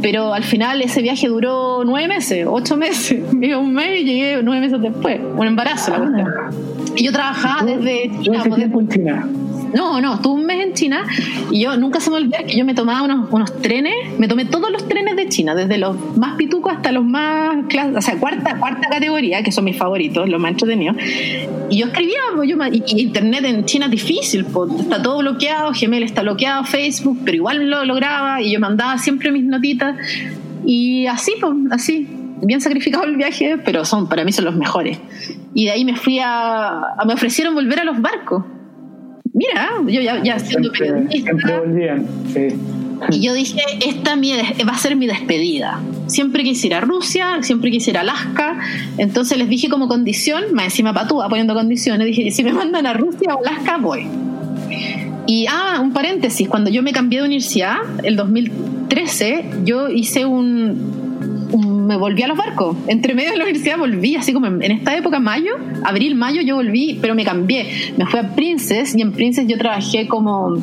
pero al final ese viaje duró nueve meses, ocho meses. Viví un mes y llegué nueve meses después, un embarazo. Ah. y yo trabajaba desde China. tiempo en China? No, no, estuve un mes China y yo nunca se me que yo me tomaba unos, unos trenes, me tomé todos los trenes de China, desde los más pitucos hasta los más, o sea, cuarta, cuarta categoría, que son mis favoritos, los más entretenidos. Y yo escribía, pues, yo, y, internet en China es difícil, pues, está todo bloqueado, Gmail está bloqueado, Facebook, pero igual lo lograba y yo mandaba siempre mis notitas y así, pues, así, bien sacrificado el viaje, pero son para mí son los mejores. Y de ahí me fui a me ofrecieron volver a los barcos mira, yo ya, ya siendo periodista. Y yo dije, esta va a ser mi despedida. Siempre quise ir a Rusia, siempre quise ir a Alaska. Entonces les dije como condición, más encima patúa poniendo condiciones, dije, si me mandan a Rusia o Alaska, voy. Y, ah, un paréntesis, cuando yo me cambié de universidad, el 2013, yo hice un, me volví a los barcos. Entre medio de la universidad volví, así como en, esta época, mayo, abril, mayo, yo volví, pero me cambié. Me fui a Princess y en Princess yo trabajé como.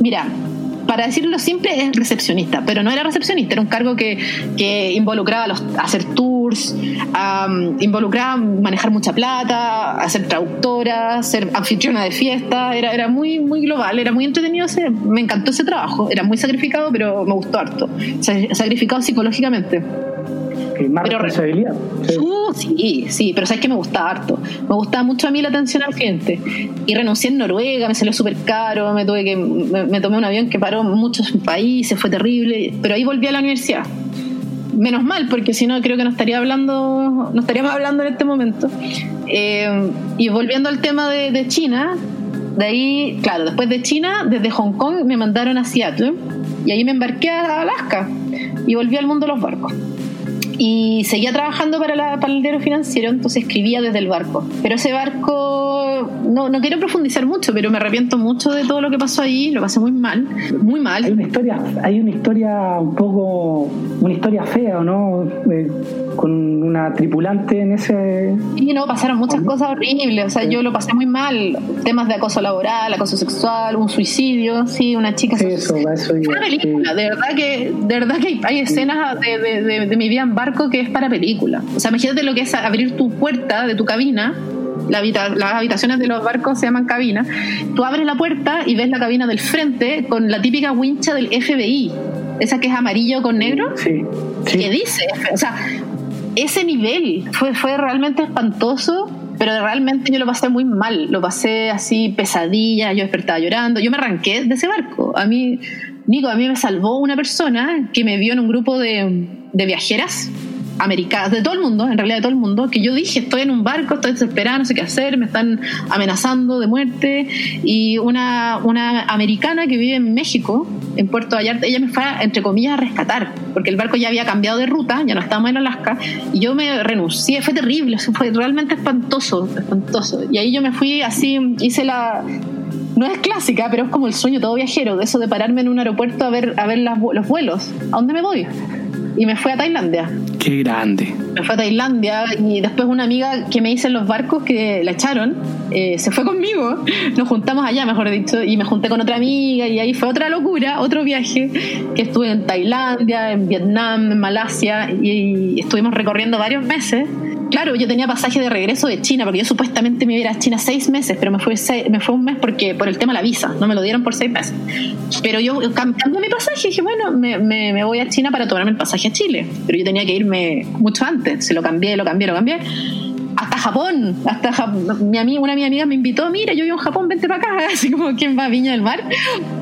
Mira, para decirlo simple, es recepcionista, pero no era recepcionista, era un cargo que, que involucraba los, hacer tours, involucraba manejar mucha plata, hacer traductora, ser anfitriona de fiesta, era, era muy, muy global, era muy entretenido, me encantó ese trabajo, era muy sacrificado, pero me gustó harto, sacrificado psicológicamente más pero, responsabilidad. Uh, sí. sí, pero sabes que me gustaba harto. Me gustaba mucho a mí la atención al cliente. Y renuncié en Noruega, me salió súper caro, me tuve que me, tomé un avión que paró en muchos países, fue terrible, pero ahí volví a la universidad. Menos mal, porque si no creo que no estaría hablando, no estaríamos hablando en este momento. Eh, y volviendo al tema de, de China, de ahí, claro, después de China, desde Hong Kong me mandaron a Seattle y ahí me embarqué a Alaska y volví al mundo de los barcos y seguía trabajando para, la, para el diario financiero, entonces escribía desde el barco. Pero ese barco, no, no quiero profundizar mucho, pero me arrepiento mucho de todo lo que pasó ahí, lo pasé muy mal, muy mal. Hay una historia, hay una historia un poco, una historia fea, ¿no? Eh, con una tripulante en ese... Sí, no, pasaron muchas cosas horribles, o sea, yo lo pasé muy mal, temas de acoso laboral, acoso sexual, un suicidio, sí, una chica... Sí, eso, eso una película, de verdad que, de verdad que hay, escenas de, de, de mi vida en barco que es para película. O sea, imagínate lo que es abrir tu puerta de tu cabina. Las habitaciones de los barcos se llaman cabina. Tú abres la puerta y ves la cabina del frente con la típica wincha del FBI. Esa que es amarillo con negro. Sí. ¿Qué dice? O sea, ese nivel fue, fue realmente espantoso pero realmente yo lo pasé muy mal, lo pasé así pesadilla, yo despertaba llorando, yo me arranqué de ese barco. A mí, Nico, a mí me salvó una persona que me vio en un grupo de, de viajeras americanas, de todo el mundo, en realidad de todo el mundo, que yo dije, estoy en un barco, estoy desesperada, no sé qué hacer, me están amenazando de muerte, y una, una americana que vive en México, en Puerto Vallarta, ella me fue, entre comillas, a rescatar, porque el barco ya había cambiado de ruta, ya no estábamos en Alaska, y yo me renuncié, fue terrible, fue realmente espantoso, espantoso, y ahí yo me fui así, hice la, no es clásica, pero es como el sueño todo viajero, de eso de pararme en un aeropuerto a ver, a ver los vuelos. ¿A dónde me voy? Y me fui a Tailandia. Qué grande. Me fui a Tailandia y después una amiga que me hice en los barcos que la echaron, eh, se fue conmigo. Nos juntamos allá, mejor dicho, y me junté con otra amiga y ahí fue otra locura, otro viaje, que estuve en Tailandia, en Vietnam, en Malasia y estuvimos recorriendo varios meses claro, yo tenía pasaje de regreso de China, porque yo supuestamente me iba a China seis meses, pero me fue, me fue un mes porque por el tema de la visa, no me lo dieron por seis meses. Pero yo cambié mi pasaje y dije, bueno, me, me, voy a China para tomarme el pasaje a Chile, pero yo tenía que irme mucho antes, se lo cambié, lo cambié, lo cambié. Hasta Japón, hasta mi amiga, una de mis amigas me invitó, mira, yo vivo en Japón, vente para acá, así como quien va a Viña del Mar,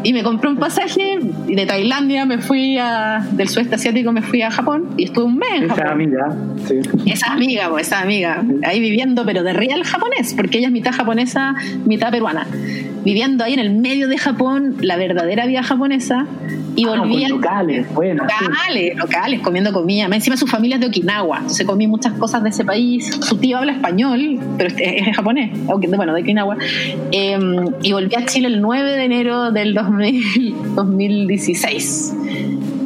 y me compré un pasaje de Tailandia me fui a, del sudeste asiático me fui a Japón y estuve un mes en Esa amiga, sí. Esa amiga, pues esa amiga, ahí viviendo, pero de real japonés, porque ella es mitad japonesa, mitad peruana, viviendo ahí en el medio de Japón, la verdadera vida japonesa, y ah, volvía. locales, bueno. Locales, locales, comiendo comida. Encima su familia es de Okinawa, entonces comí muchas cosas de ese país. Su tío habla español, pero es, japonés, bueno, de Okinawa. Em, y volví a Chile el 9 de enero del 2016.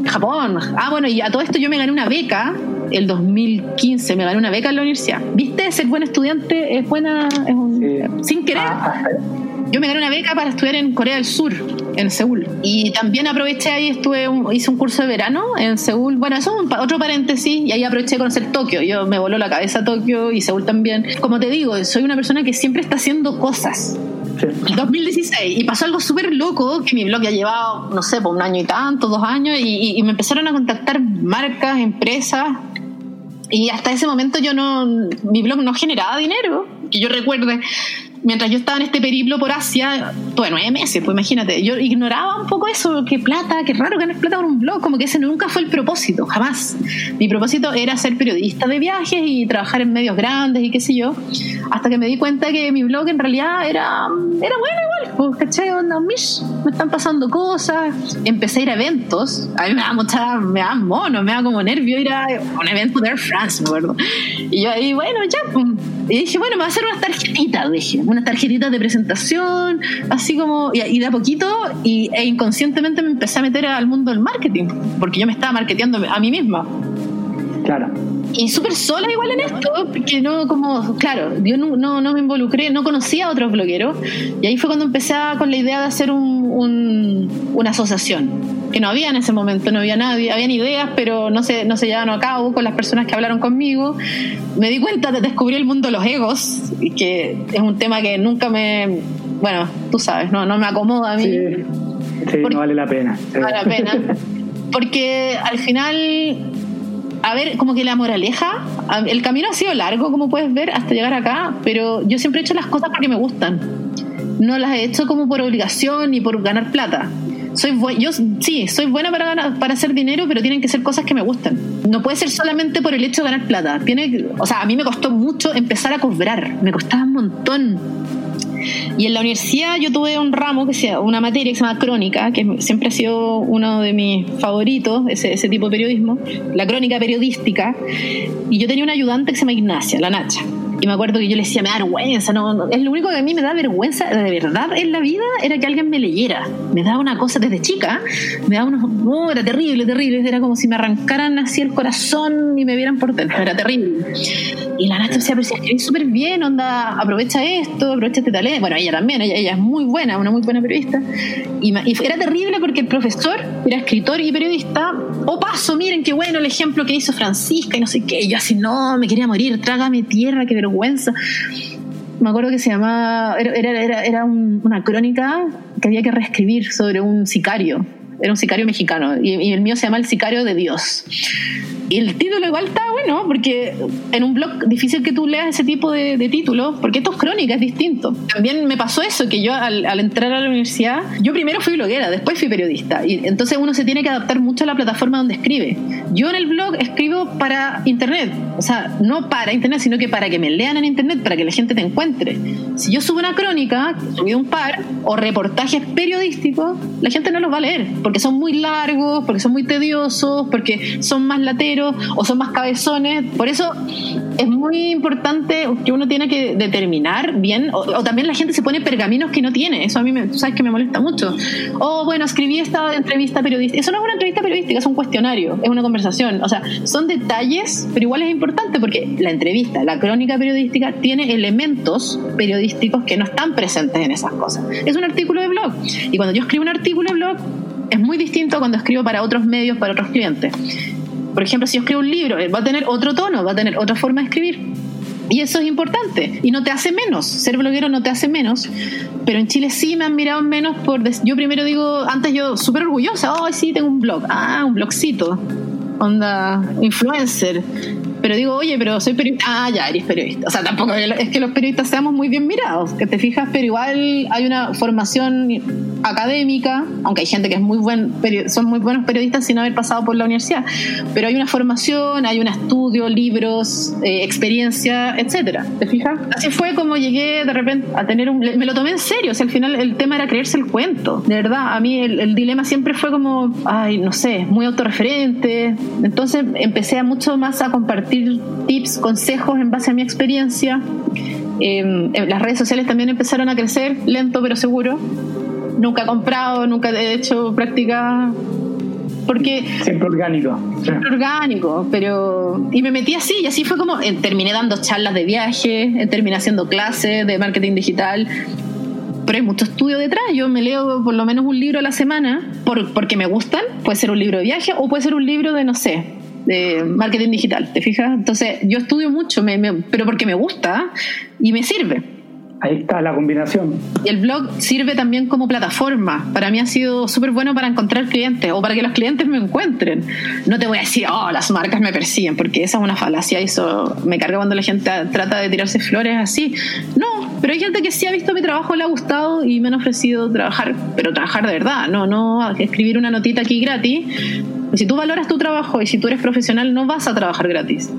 Japón. Ah, bueno, y a todo esto yo me gané una beca el 2015 me gané una beca en la universidad. ¿Viste? Ser buen estudiante es buena, es un, sin querer. Ah, ah, yo me gané una beca para estudiar en Corea del Sur, en Seúl. Y también aproveché ahí, estuve hice un curso de verano en Seúl. Bueno, eso es otro paréntesis, y ahí aproveché de conocer Tokio. Yo me voló la cabeza Tokio y Seúl también. Como te digo, soy una persona que siempre está haciendo cosas. Sí. 2016 y pasó algo súper loco que mi blog ya llevaba, no sé, por un año y tanto, dos años, y, y me empezaron a contactar marcas, empresas y hasta ese momento yo no, mi blog no generaba dinero, que yo recuerde mientras yo estaba en este periplo por Asia, tuve nueve meses, pues imagínate, yo ignoraba un poco eso, qué plata, qué raro ganar plata con un blog, como que ese nunca fue el propósito, jamás. Mi propósito era ser periodista de viajes y trabajar en medios grandes y qué sé yo, hasta que me di cuenta que mi blog en realidad era, era bueno igual, pues, ¿cachai? Onda, mish, me están pasando cosas, empecé a ir a eventos, a mí me da mucha, me da mono, me da como nervio ir a un evento de Air France, me acuerdo. Y yo ahí, bueno, ya, pum. y dije, bueno, me voy a hacer unas tarjetitas, dije unas tarjetitas de presentación, así como, y, de a poquito, y, e inconscientemente me empecé a meter al mundo del marketing, porque yo me estaba marketeando a mí misma. Claro. Y súper sola igual en esto, porque no, como, claro, yo no, no, me involucré, no conocía a otros blogueros, y ahí fue cuando empecé con la idea de hacer un, una asociación que no había en ese momento, no había nadie, habían ideas, pero no se, no se llevaban a cabo con las personas que hablaron conmigo. Me di cuenta de descubrir el mundo de los egos, y que es un tema que nunca me, bueno, tú sabes, no, no me acomoda a mí. Sí, no vale la pena. No vale la pena. Porque al final, a ver, como que la moraleja, el camino ha sido largo, como puedes ver, hasta llegar acá, pero yo siempre he hecho las cosas porque me gustan. No las he hecho como por obligación ni por ganar plata soy yo sí, soy buena para ganar, para hacer dinero, pero tienen que ser cosas que me gustan. No puede ser solamente por el hecho de ganar plata. Tiene, o sea, a mí me costó mucho empezar a cobrar, me costaba un montón. Y en la universidad yo tuve un ramo, que sea una materia que se llama crónica, que siempre ha sido uno de mis favoritos, ese, ese tipo de periodismo, la crónica periodística. Y yo tenía una ayudante que se llama Ignacia, la Nacha. Y me acuerdo que yo le decía, me da vergüenza, no, es lo único que a mí me da vergüenza de verdad en la vida era que alguien me leyera. Me daba una cosa desde chica, me daba unos, no, era terrible, terrible, era como si me arrancaran así el corazón y me vieran por dentro, era terrible. Y la Nacha decía, pero si escribís súper bien, onda, aprovecha esto, aprovecha este talento. Bueno, ella también, ella, ella es muy buena, una muy buena periodista. Y, y, era terrible porque el profesor era escritor y periodista. O paso, miren qué bueno el ejemplo que hizo Francisca y no sé qué. Yo así, no, me quería morir, trágame tierra, qué vergüenza. Me acuerdo que se llamaba, era, era, era una crónica que había que reescribir sobre un sicario, era un sicario mexicano, y, y el mío se llama El sicario de Dios. Y el título igual está bueno, porque en un blog difícil que tú leas ese tipo de, títulos, porque esto es crónica, es distinto. También me pasó eso, que yo al, entrar a la universidad, yo primero fui bloguera, después fui periodista, y entonces uno se tiene que adaptar mucho a la plataforma donde escribe. Yo en el blog escribo para internet, o sea, no para internet, sino que para que me lean en internet, para que la gente te encuentre. Si yo subo una crónica, subí un par, o reportajes periodísticos, la gente no los va a leer, porque son muy largos, porque son muy tediosos, porque son más lateros o son más cabezones razones. Por eso es muy importante que uno tiene que determinar bien, o, también la gente se pone pergaminos que no tiene. Eso a mí, me, sabes que me molesta mucho. O bueno, escribí esta entrevista periodística. Eso no es una entrevista periodística, es un cuestionario, es una conversación. O sea, son detalles, pero igual es importante porque la entrevista, la crónica periodística, tiene elementos periodísticos que no están presentes en esas cosas. Es un artículo de blog. Y cuando yo escribo un artículo de blog, es muy distinto cuando escribo para otros medios, para otros clientes. Por ejemplo, si yo escribo un libro, va a tener otro tono, va a tener otra forma de escribir. Y eso es importante. Y no te hace menos. Ser bloguero no te hace menos. Pero en Chile sí me han mirado menos por... Yo primero digo, antes yo súper orgullosa, oh, sí, tengo un blog. Ah, un blogcito. Onda, influencer. Pero digo, oye, pero soy periodista. Ah, ya, eres periodista. O sea, tampoco es que los periodistas seamos muy bien mirados, que te fijas, pero igual hay una formación académica, aunque hay gente que es muy buen, son muy buenos periodistas sin haber pasado por la universidad, pero hay una formación, hay un estudio, libros, eh, experiencia, etcétera. ¿Te fijas? Así fue como llegué de repente a tener un. Me lo tomé en serio, o sea, al final el tema era creerse el cuento. De verdad, a mí el, el dilema siempre fue como, ay, no sé, muy autorreferente. Entonces empecé a mucho más a compartir tips, consejos en base a mi experiencia. Em, las redes sociales también empezaron a crecer, lento pero seguro. Nunca he comprado, nunca he hecho práctica porque siempre orgánico siempre orgánico pero y me metí así y así fue como eh, terminé dando charlas de viaje eh, terminé haciendo clases de marketing digital pero hay mucho estudio detrás yo me leo por lo menos un libro a la semana por, porque me gustan puede ser un libro de viaje o puede ser un libro de no sé de marketing digital, ¿te fijas? Entonces yo estudio mucho, pero porque me gusta y me sirve. Ahí está la combinación. El blog sirve también como plataforma. Para mí ha sido súper bueno para encontrar clientes o para que los clientes me encuentren. No te voy a decir, oh, las marcas me persiguen, porque esa es una falacia. Eso me carga cuando la gente trata de tirarse flores así. No, pero hay gente que sí ha visto mi trabajo, le ha gustado y me han ofrecido trabajar, pero trabajar de verdad, no, no escribir una notita aquí gratis si tú valoras tu trabajo y si tú eres profesional, no vas a trabajar gratis.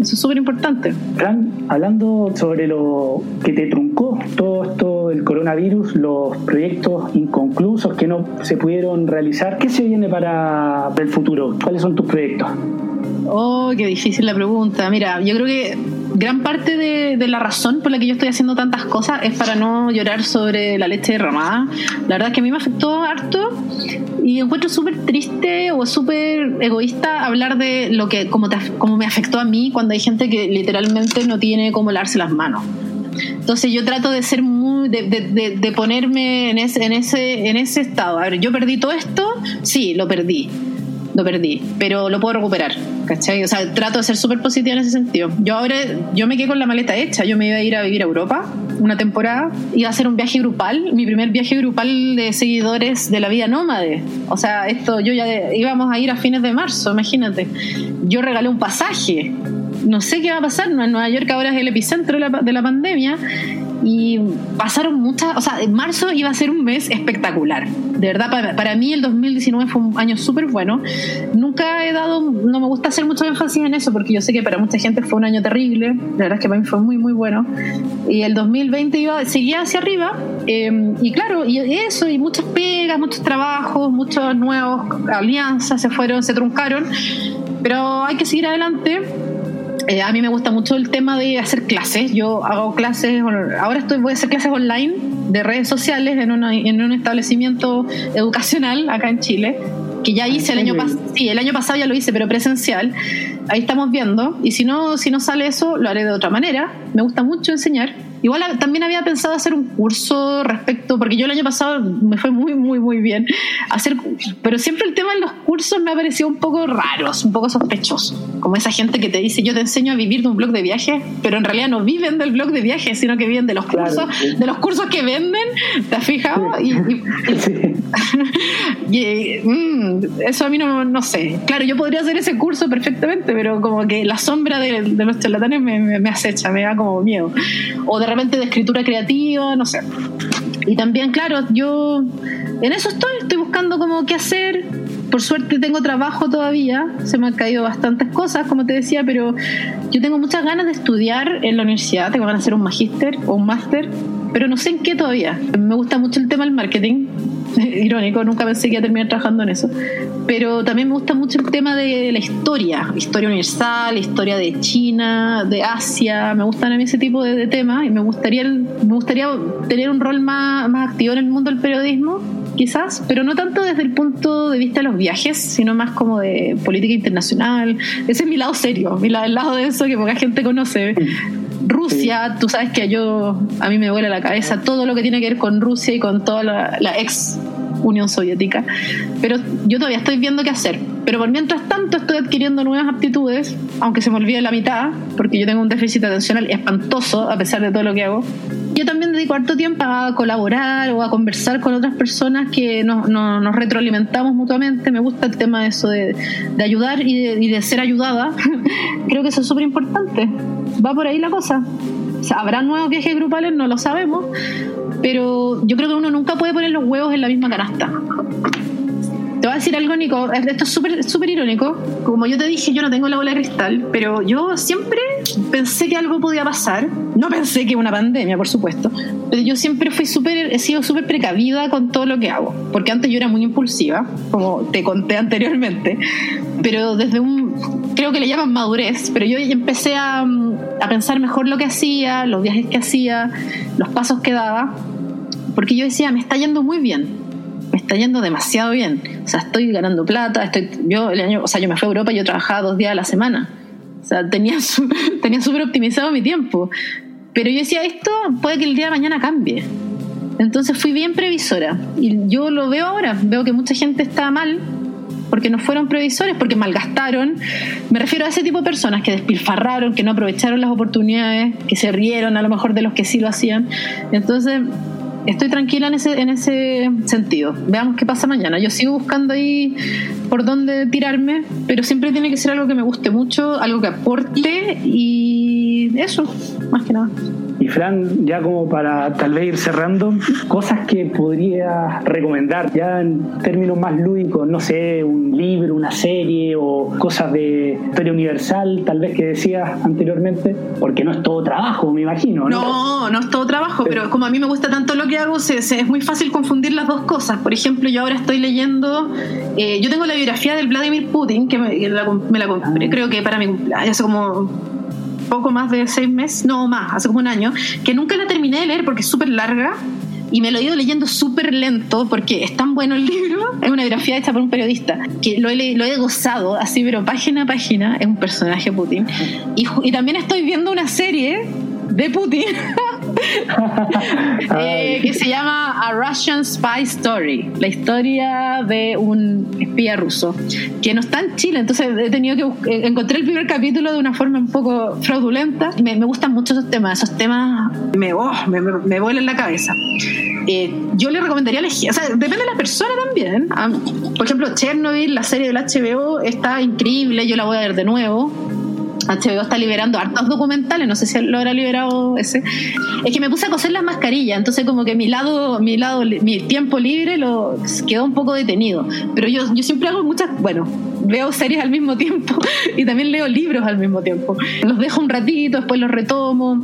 Eso es súper importante. Fran, hablando sobre lo que te truncó todo esto del coronavirus, los proyectos inconclusos que no se pudieron realizar, ¿qué se viene para el futuro? ¿Cuáles son tus proyectos? Oh, qué difícil la pregunta. Mira, yo creo que gran parte de, de, la razón por la que yo estoy haciendo tantas cosas es para no llorar sobre la leche derramada. La verdad es que a mí me afectó harto y encuentro súper triste o súper egoísta hablar de lo que como, te, como me afectó a mí cuando hay gente que literalmente no tiene cómo lavarse las manos. Entonces yo trato de ser muy, de, de, de, ponerme en ese, en, ese, en ese estado. A ver, yo perdí todo esto, sí, lo perdí lo perdí, pero lo puedo recuperar, ¿cachai? O sea, trato de ser súper positiva en ese sentido. Yo ahora, yo me quedé con la maleta hecha, yo me iba a ir a vivir a Europa una temporada, iba a hacer un viaje grupal, mi primer viaje grupal de seguidores de la vida nómade. O sea, esto yo ya íbamos a ir a fines de marzo, imagínate. Yo regalé un pasaje. No sé qué va a pasar, Nueva York ahora es el epicentro de la, de la pandemia y pasaron muchas, o sea, marzo iba a ser un mes espectacular. De verdad, para, para mí el 2019 fue un año súper bueno. Nunca he dado, no me gusta hacer mucho énfasis en eso porque yo sé que para mucha gente fue un año terrible. La verdad es que para mí fue muy, muy bueno. Y el 2020 iba, seguía hacia arriba. Eh, y claro, y eso, y muchas pegas, muchos trabajos, muchos nuevos alianzas se fueron, se truncaron. Pero hay que seguir adelante eh, a mí me gusta mucho el tema de hacer clases. Yo hago clases, ahora estoy, voy a hacer clases online de redes sociales en, en un establecimiento educacional acá en Chile, que ya hice el año pasado. Sí, el año pasado ya lo hice, pero presencial. Ahí estamos viendo. Y si no, si no sale eso, lo haré de otra manera. Me gusta mucho enseñar. Igual también había pensado hacer un curso respecto, porque yo el año pasado me fue muy, muy, muy bien. Hacer, pero siempre el tema de los cursos me ha parecido un poco raros, un poco sospechoso. Como esa gente que te dice, yo te enseño a vivir de un blog de viaje, pero en realidad no viven del blog de viaje, sino que viven de los cursos, de los cursos que venden, ¿te has fijado? Y, mm, eso a mí no, no sé. Claro, yo podría hacer ese curso perfectamente, pero como que la sombra de, los charlatanes me, me, acecha, me da como miedo. O de de escritura creativa, no sé. Y también, claro, yo en eso estoy, estoy buscando como qué hacer. Por suerte tengo trabajo todavía, se me han caído bastantes cosas, como te decía, pero yo tengo muchas ganas de estudiar en la universidad, tengo ganas de hacer un magíster o un máster, pero no sé en qué todavía. Me gusta mucho el tema del marketing, irónico, nunca pensé que iba a terminar trabajando en eso. Pero también me gusta mucho el tema de la historia, historia universal, historia de China, de Asia, me gustan a mí ese tipo de, temas y me gustaría, me gustaría tener un rol más, más activo en el mundo del periodismo quizás, pero no tanto desde el punto de vista de los viajes, sino más como de política internacional. Ese es mi lado serio, mi lado, el lado de eso que poca gente conoce. Rusia, tú sabes que yo a mí me vuela la cabeza todo lo que tiene que ver con Rusia y con toda la, ex Unión Soviética, pero yo todavía estoy viendo qué hacer. Pero por mientras tanto estoy adquiriendo nuevas aptitudes, aunque se me olvide la mitad, porque yo tengo un déficit atencional espantoso a pesar de todo lo que hago. Yo también dedico harto tiempo a colaborar o a conversar con otras personas que nos, nos, retroalimentamos mutuamente. Me gusta el tema de eso de, ayudar y de, y de ser ayudada. Creo que eso es súper importante va por ahí la cosa. ¿Habrá nuevos viajes grupales? No lo sabemos, pero yo creo que uno nunca puede poner los huevos en la misma canasta. Te voy a decir algo, Nico. Esto es súper súper irónico. Como yo te dije, yo no tengo la bola de cristal, pero yo siempre pensé que algo podía pasar. No pensé que una pandemia, por supuesto. Pero yo siempre fui súper, he sido súper precavida con todo lo que hago. Porque antes yo era muy impulsiva, como te conté anteriormente. Pero desde un, creo que le llaman madurez, pero yo empecé a, a pensar mejor lo que hacía, los viajes que hacía, los pasos que daba. Porque yo decía, me está yendo muy bien me está yendo demasiado bien. O sea, estoy ganando plata, estoy, yo el año, o sea, yo me fui a Europa y yo trabajaba dos días a la semana. O sea, tenía tenía súper optimizado mi tiempo. Pero yo decía, esto puede que el día de mañana cambie. Entonces fui bien previsora. Y yo lo veo ahora, veo que mucha gente está mal porque no fueron previsores, porque malgastaron. Me refiero a ese tipo de personas que despilfarraron, que no aprovecharon las oportunidades, que se rieron a lo mejor de los que sí lo hacían. Entonces, estoy tranquila en ese, en ese sentido. Veamos qué pasa mañana. Yo sigo buscando ahí por dónde tirarme, pero siempre tiene que ser algo que me guste mucho, algo que aporte y eso, más que nada. Y Fran, ya como para tal vez ir cerrando, cosas que podrías recomendar ya en términos más lúdicos, no sé, un libro, una serie o cosas de historia universal, tal vez que decías anteriormente, porque no es todo trabajo, me imagino. No, no, es todo trabajo, pero como a mí me gusta tanto lo que hago, se, es muy fácil confundir las dos cosas. Por ejemplo, yo ahora estoy leyendo, eh, yo tengo la biografía del Vladimir Putin, que me, la, compré, creo que para mi cumpleaños, como poco más de seis meses, no más, hace como un año, que nunca la terminé de leer porque es súper larga y me lo he ido leyendo súper lento porque es tan bueno el libro. Es una biografía hecha por un periodista que lo he, lo he gozado así, pero página a página. Es un personaje Putin. Y, y también estoy viendo una serie de Putin eh, que se llama A Russian Spy Story, la historia de un espía ruso que no está en Chile, entonces he tenido que eh, encontrar el primer capítulo de una forma un poco fraudulenta. Me, me gustan mucho esos temas, esos temas me, oh, me, me, vuelan la cabeza. Eh, yo le recomendaría elegir, o sea, depende de la persona también. Ah, por ejemplo, Chernobyl, la serie del HBO, está increíble, yo la voy a ver de nuevo HBO está liberando hartos documentales, no sé si lo habrá liberado ese. Es que me puse a coser las mascarillas, entonces como que mi lado, mi lado, mi tiempo libre lo quedó un poco detenido. Pero yo, yo siempre hago muchas, bueno, veo series al mismo tiempo y también leo libros al mismo tiempo. Los dejo un ratito, después los retomo.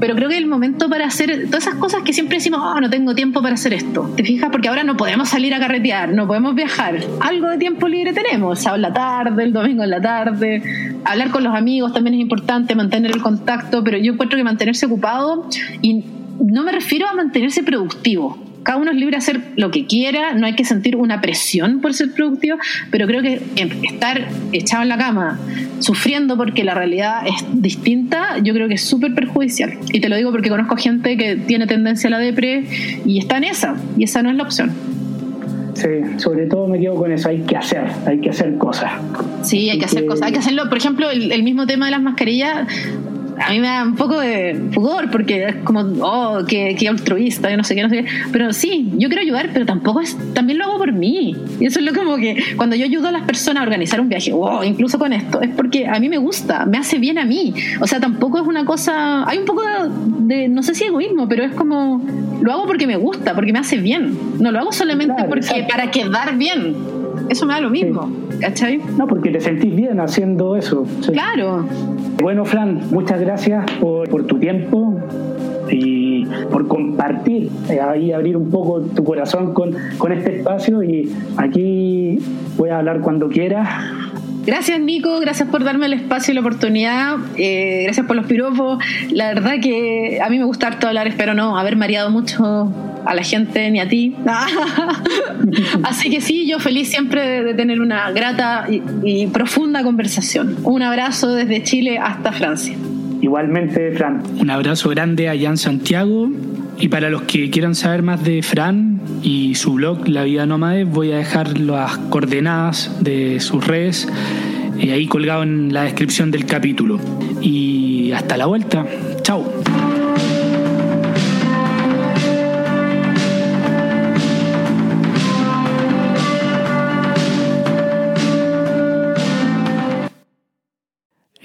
Pero creo que el momento para hacer todas esas cosas que siempre decimos, oh, no tengo tiempo para hacer esto. ¿Te fijas? Porque ahora no podemos salir a carretear, no podemos viajar. Algo de tiempo libre tenemos, sábado en la tarde, el domingo en la tarde. Hablar con los amigos también es importante, mantener el contacto, pero yo encuentro que mantenerse ocupado y no me refiero a mantenerse productivo cada uno es libre de hacer lo que quiera, no hay que sentir una presión por ser productivo, pero creo que estar echado en la cama sufriendo porque la realidad es distinta, yo creo que es súper perjudicial. Y te lo digo porque conozco gente que tiene tendencia a la depre y está en esa, y esa no es la opción. Sí, sobre todo me quedo con eso, hay que hacer, hay que hacer cosas. Sí, hay que, hacer cosas, hay que hacerlo, por ejemplo, el, mismo tema de las mascarillas, a mí me da un poco de pudor porque es como, oh, qué, qué altruista, yo no sé qué, no sé qué. Pero sí, yo quiero ayudar, pero tampoco es, también lo hago por mí. Y eso es lo como que cuando yo ayudo a las personas a organizar un viaje, wow, incluso con esto, es porque a mí me gusta, me hace bien a mí. O sea, tampoco es una cosa, hay un poco de, no sé si egoísmo, pero es como, lo hago porque me gusta, porque me hace bien. No lo hago solamente porque para quedar bien. Eso me da lo mismo, ¿cachai? No, porque te sentís bien haciendo eso. Claro. Bueno, Fran, muchas gracias por, tu tiempo. y por compartir, eh, ahí abrir un poco tu corazón con, con este espacio y aquí voy a hablar cuando quieras Gracias Nico, gracias por darme el espacio y la oportunidad, eh, gracias por los piropos. La verdad que a mí me gusta harto hablar, espero no haber mareado mucho a la gente ni a ti. Así que sí, yo feliz siempre de, tener una grata y, profunda conversación. Un abrazo desde Chile hasta Francia. Igualmente, Fran. Un abrazo grande allá en Santiago. Y para los que quieran saber más de Fran y su blog La Vida Nómade, voy a dejar las coordenadas de sus redes eh, ahí colgado en la descripción del capítulo. Y hasta la vuelta. Chao.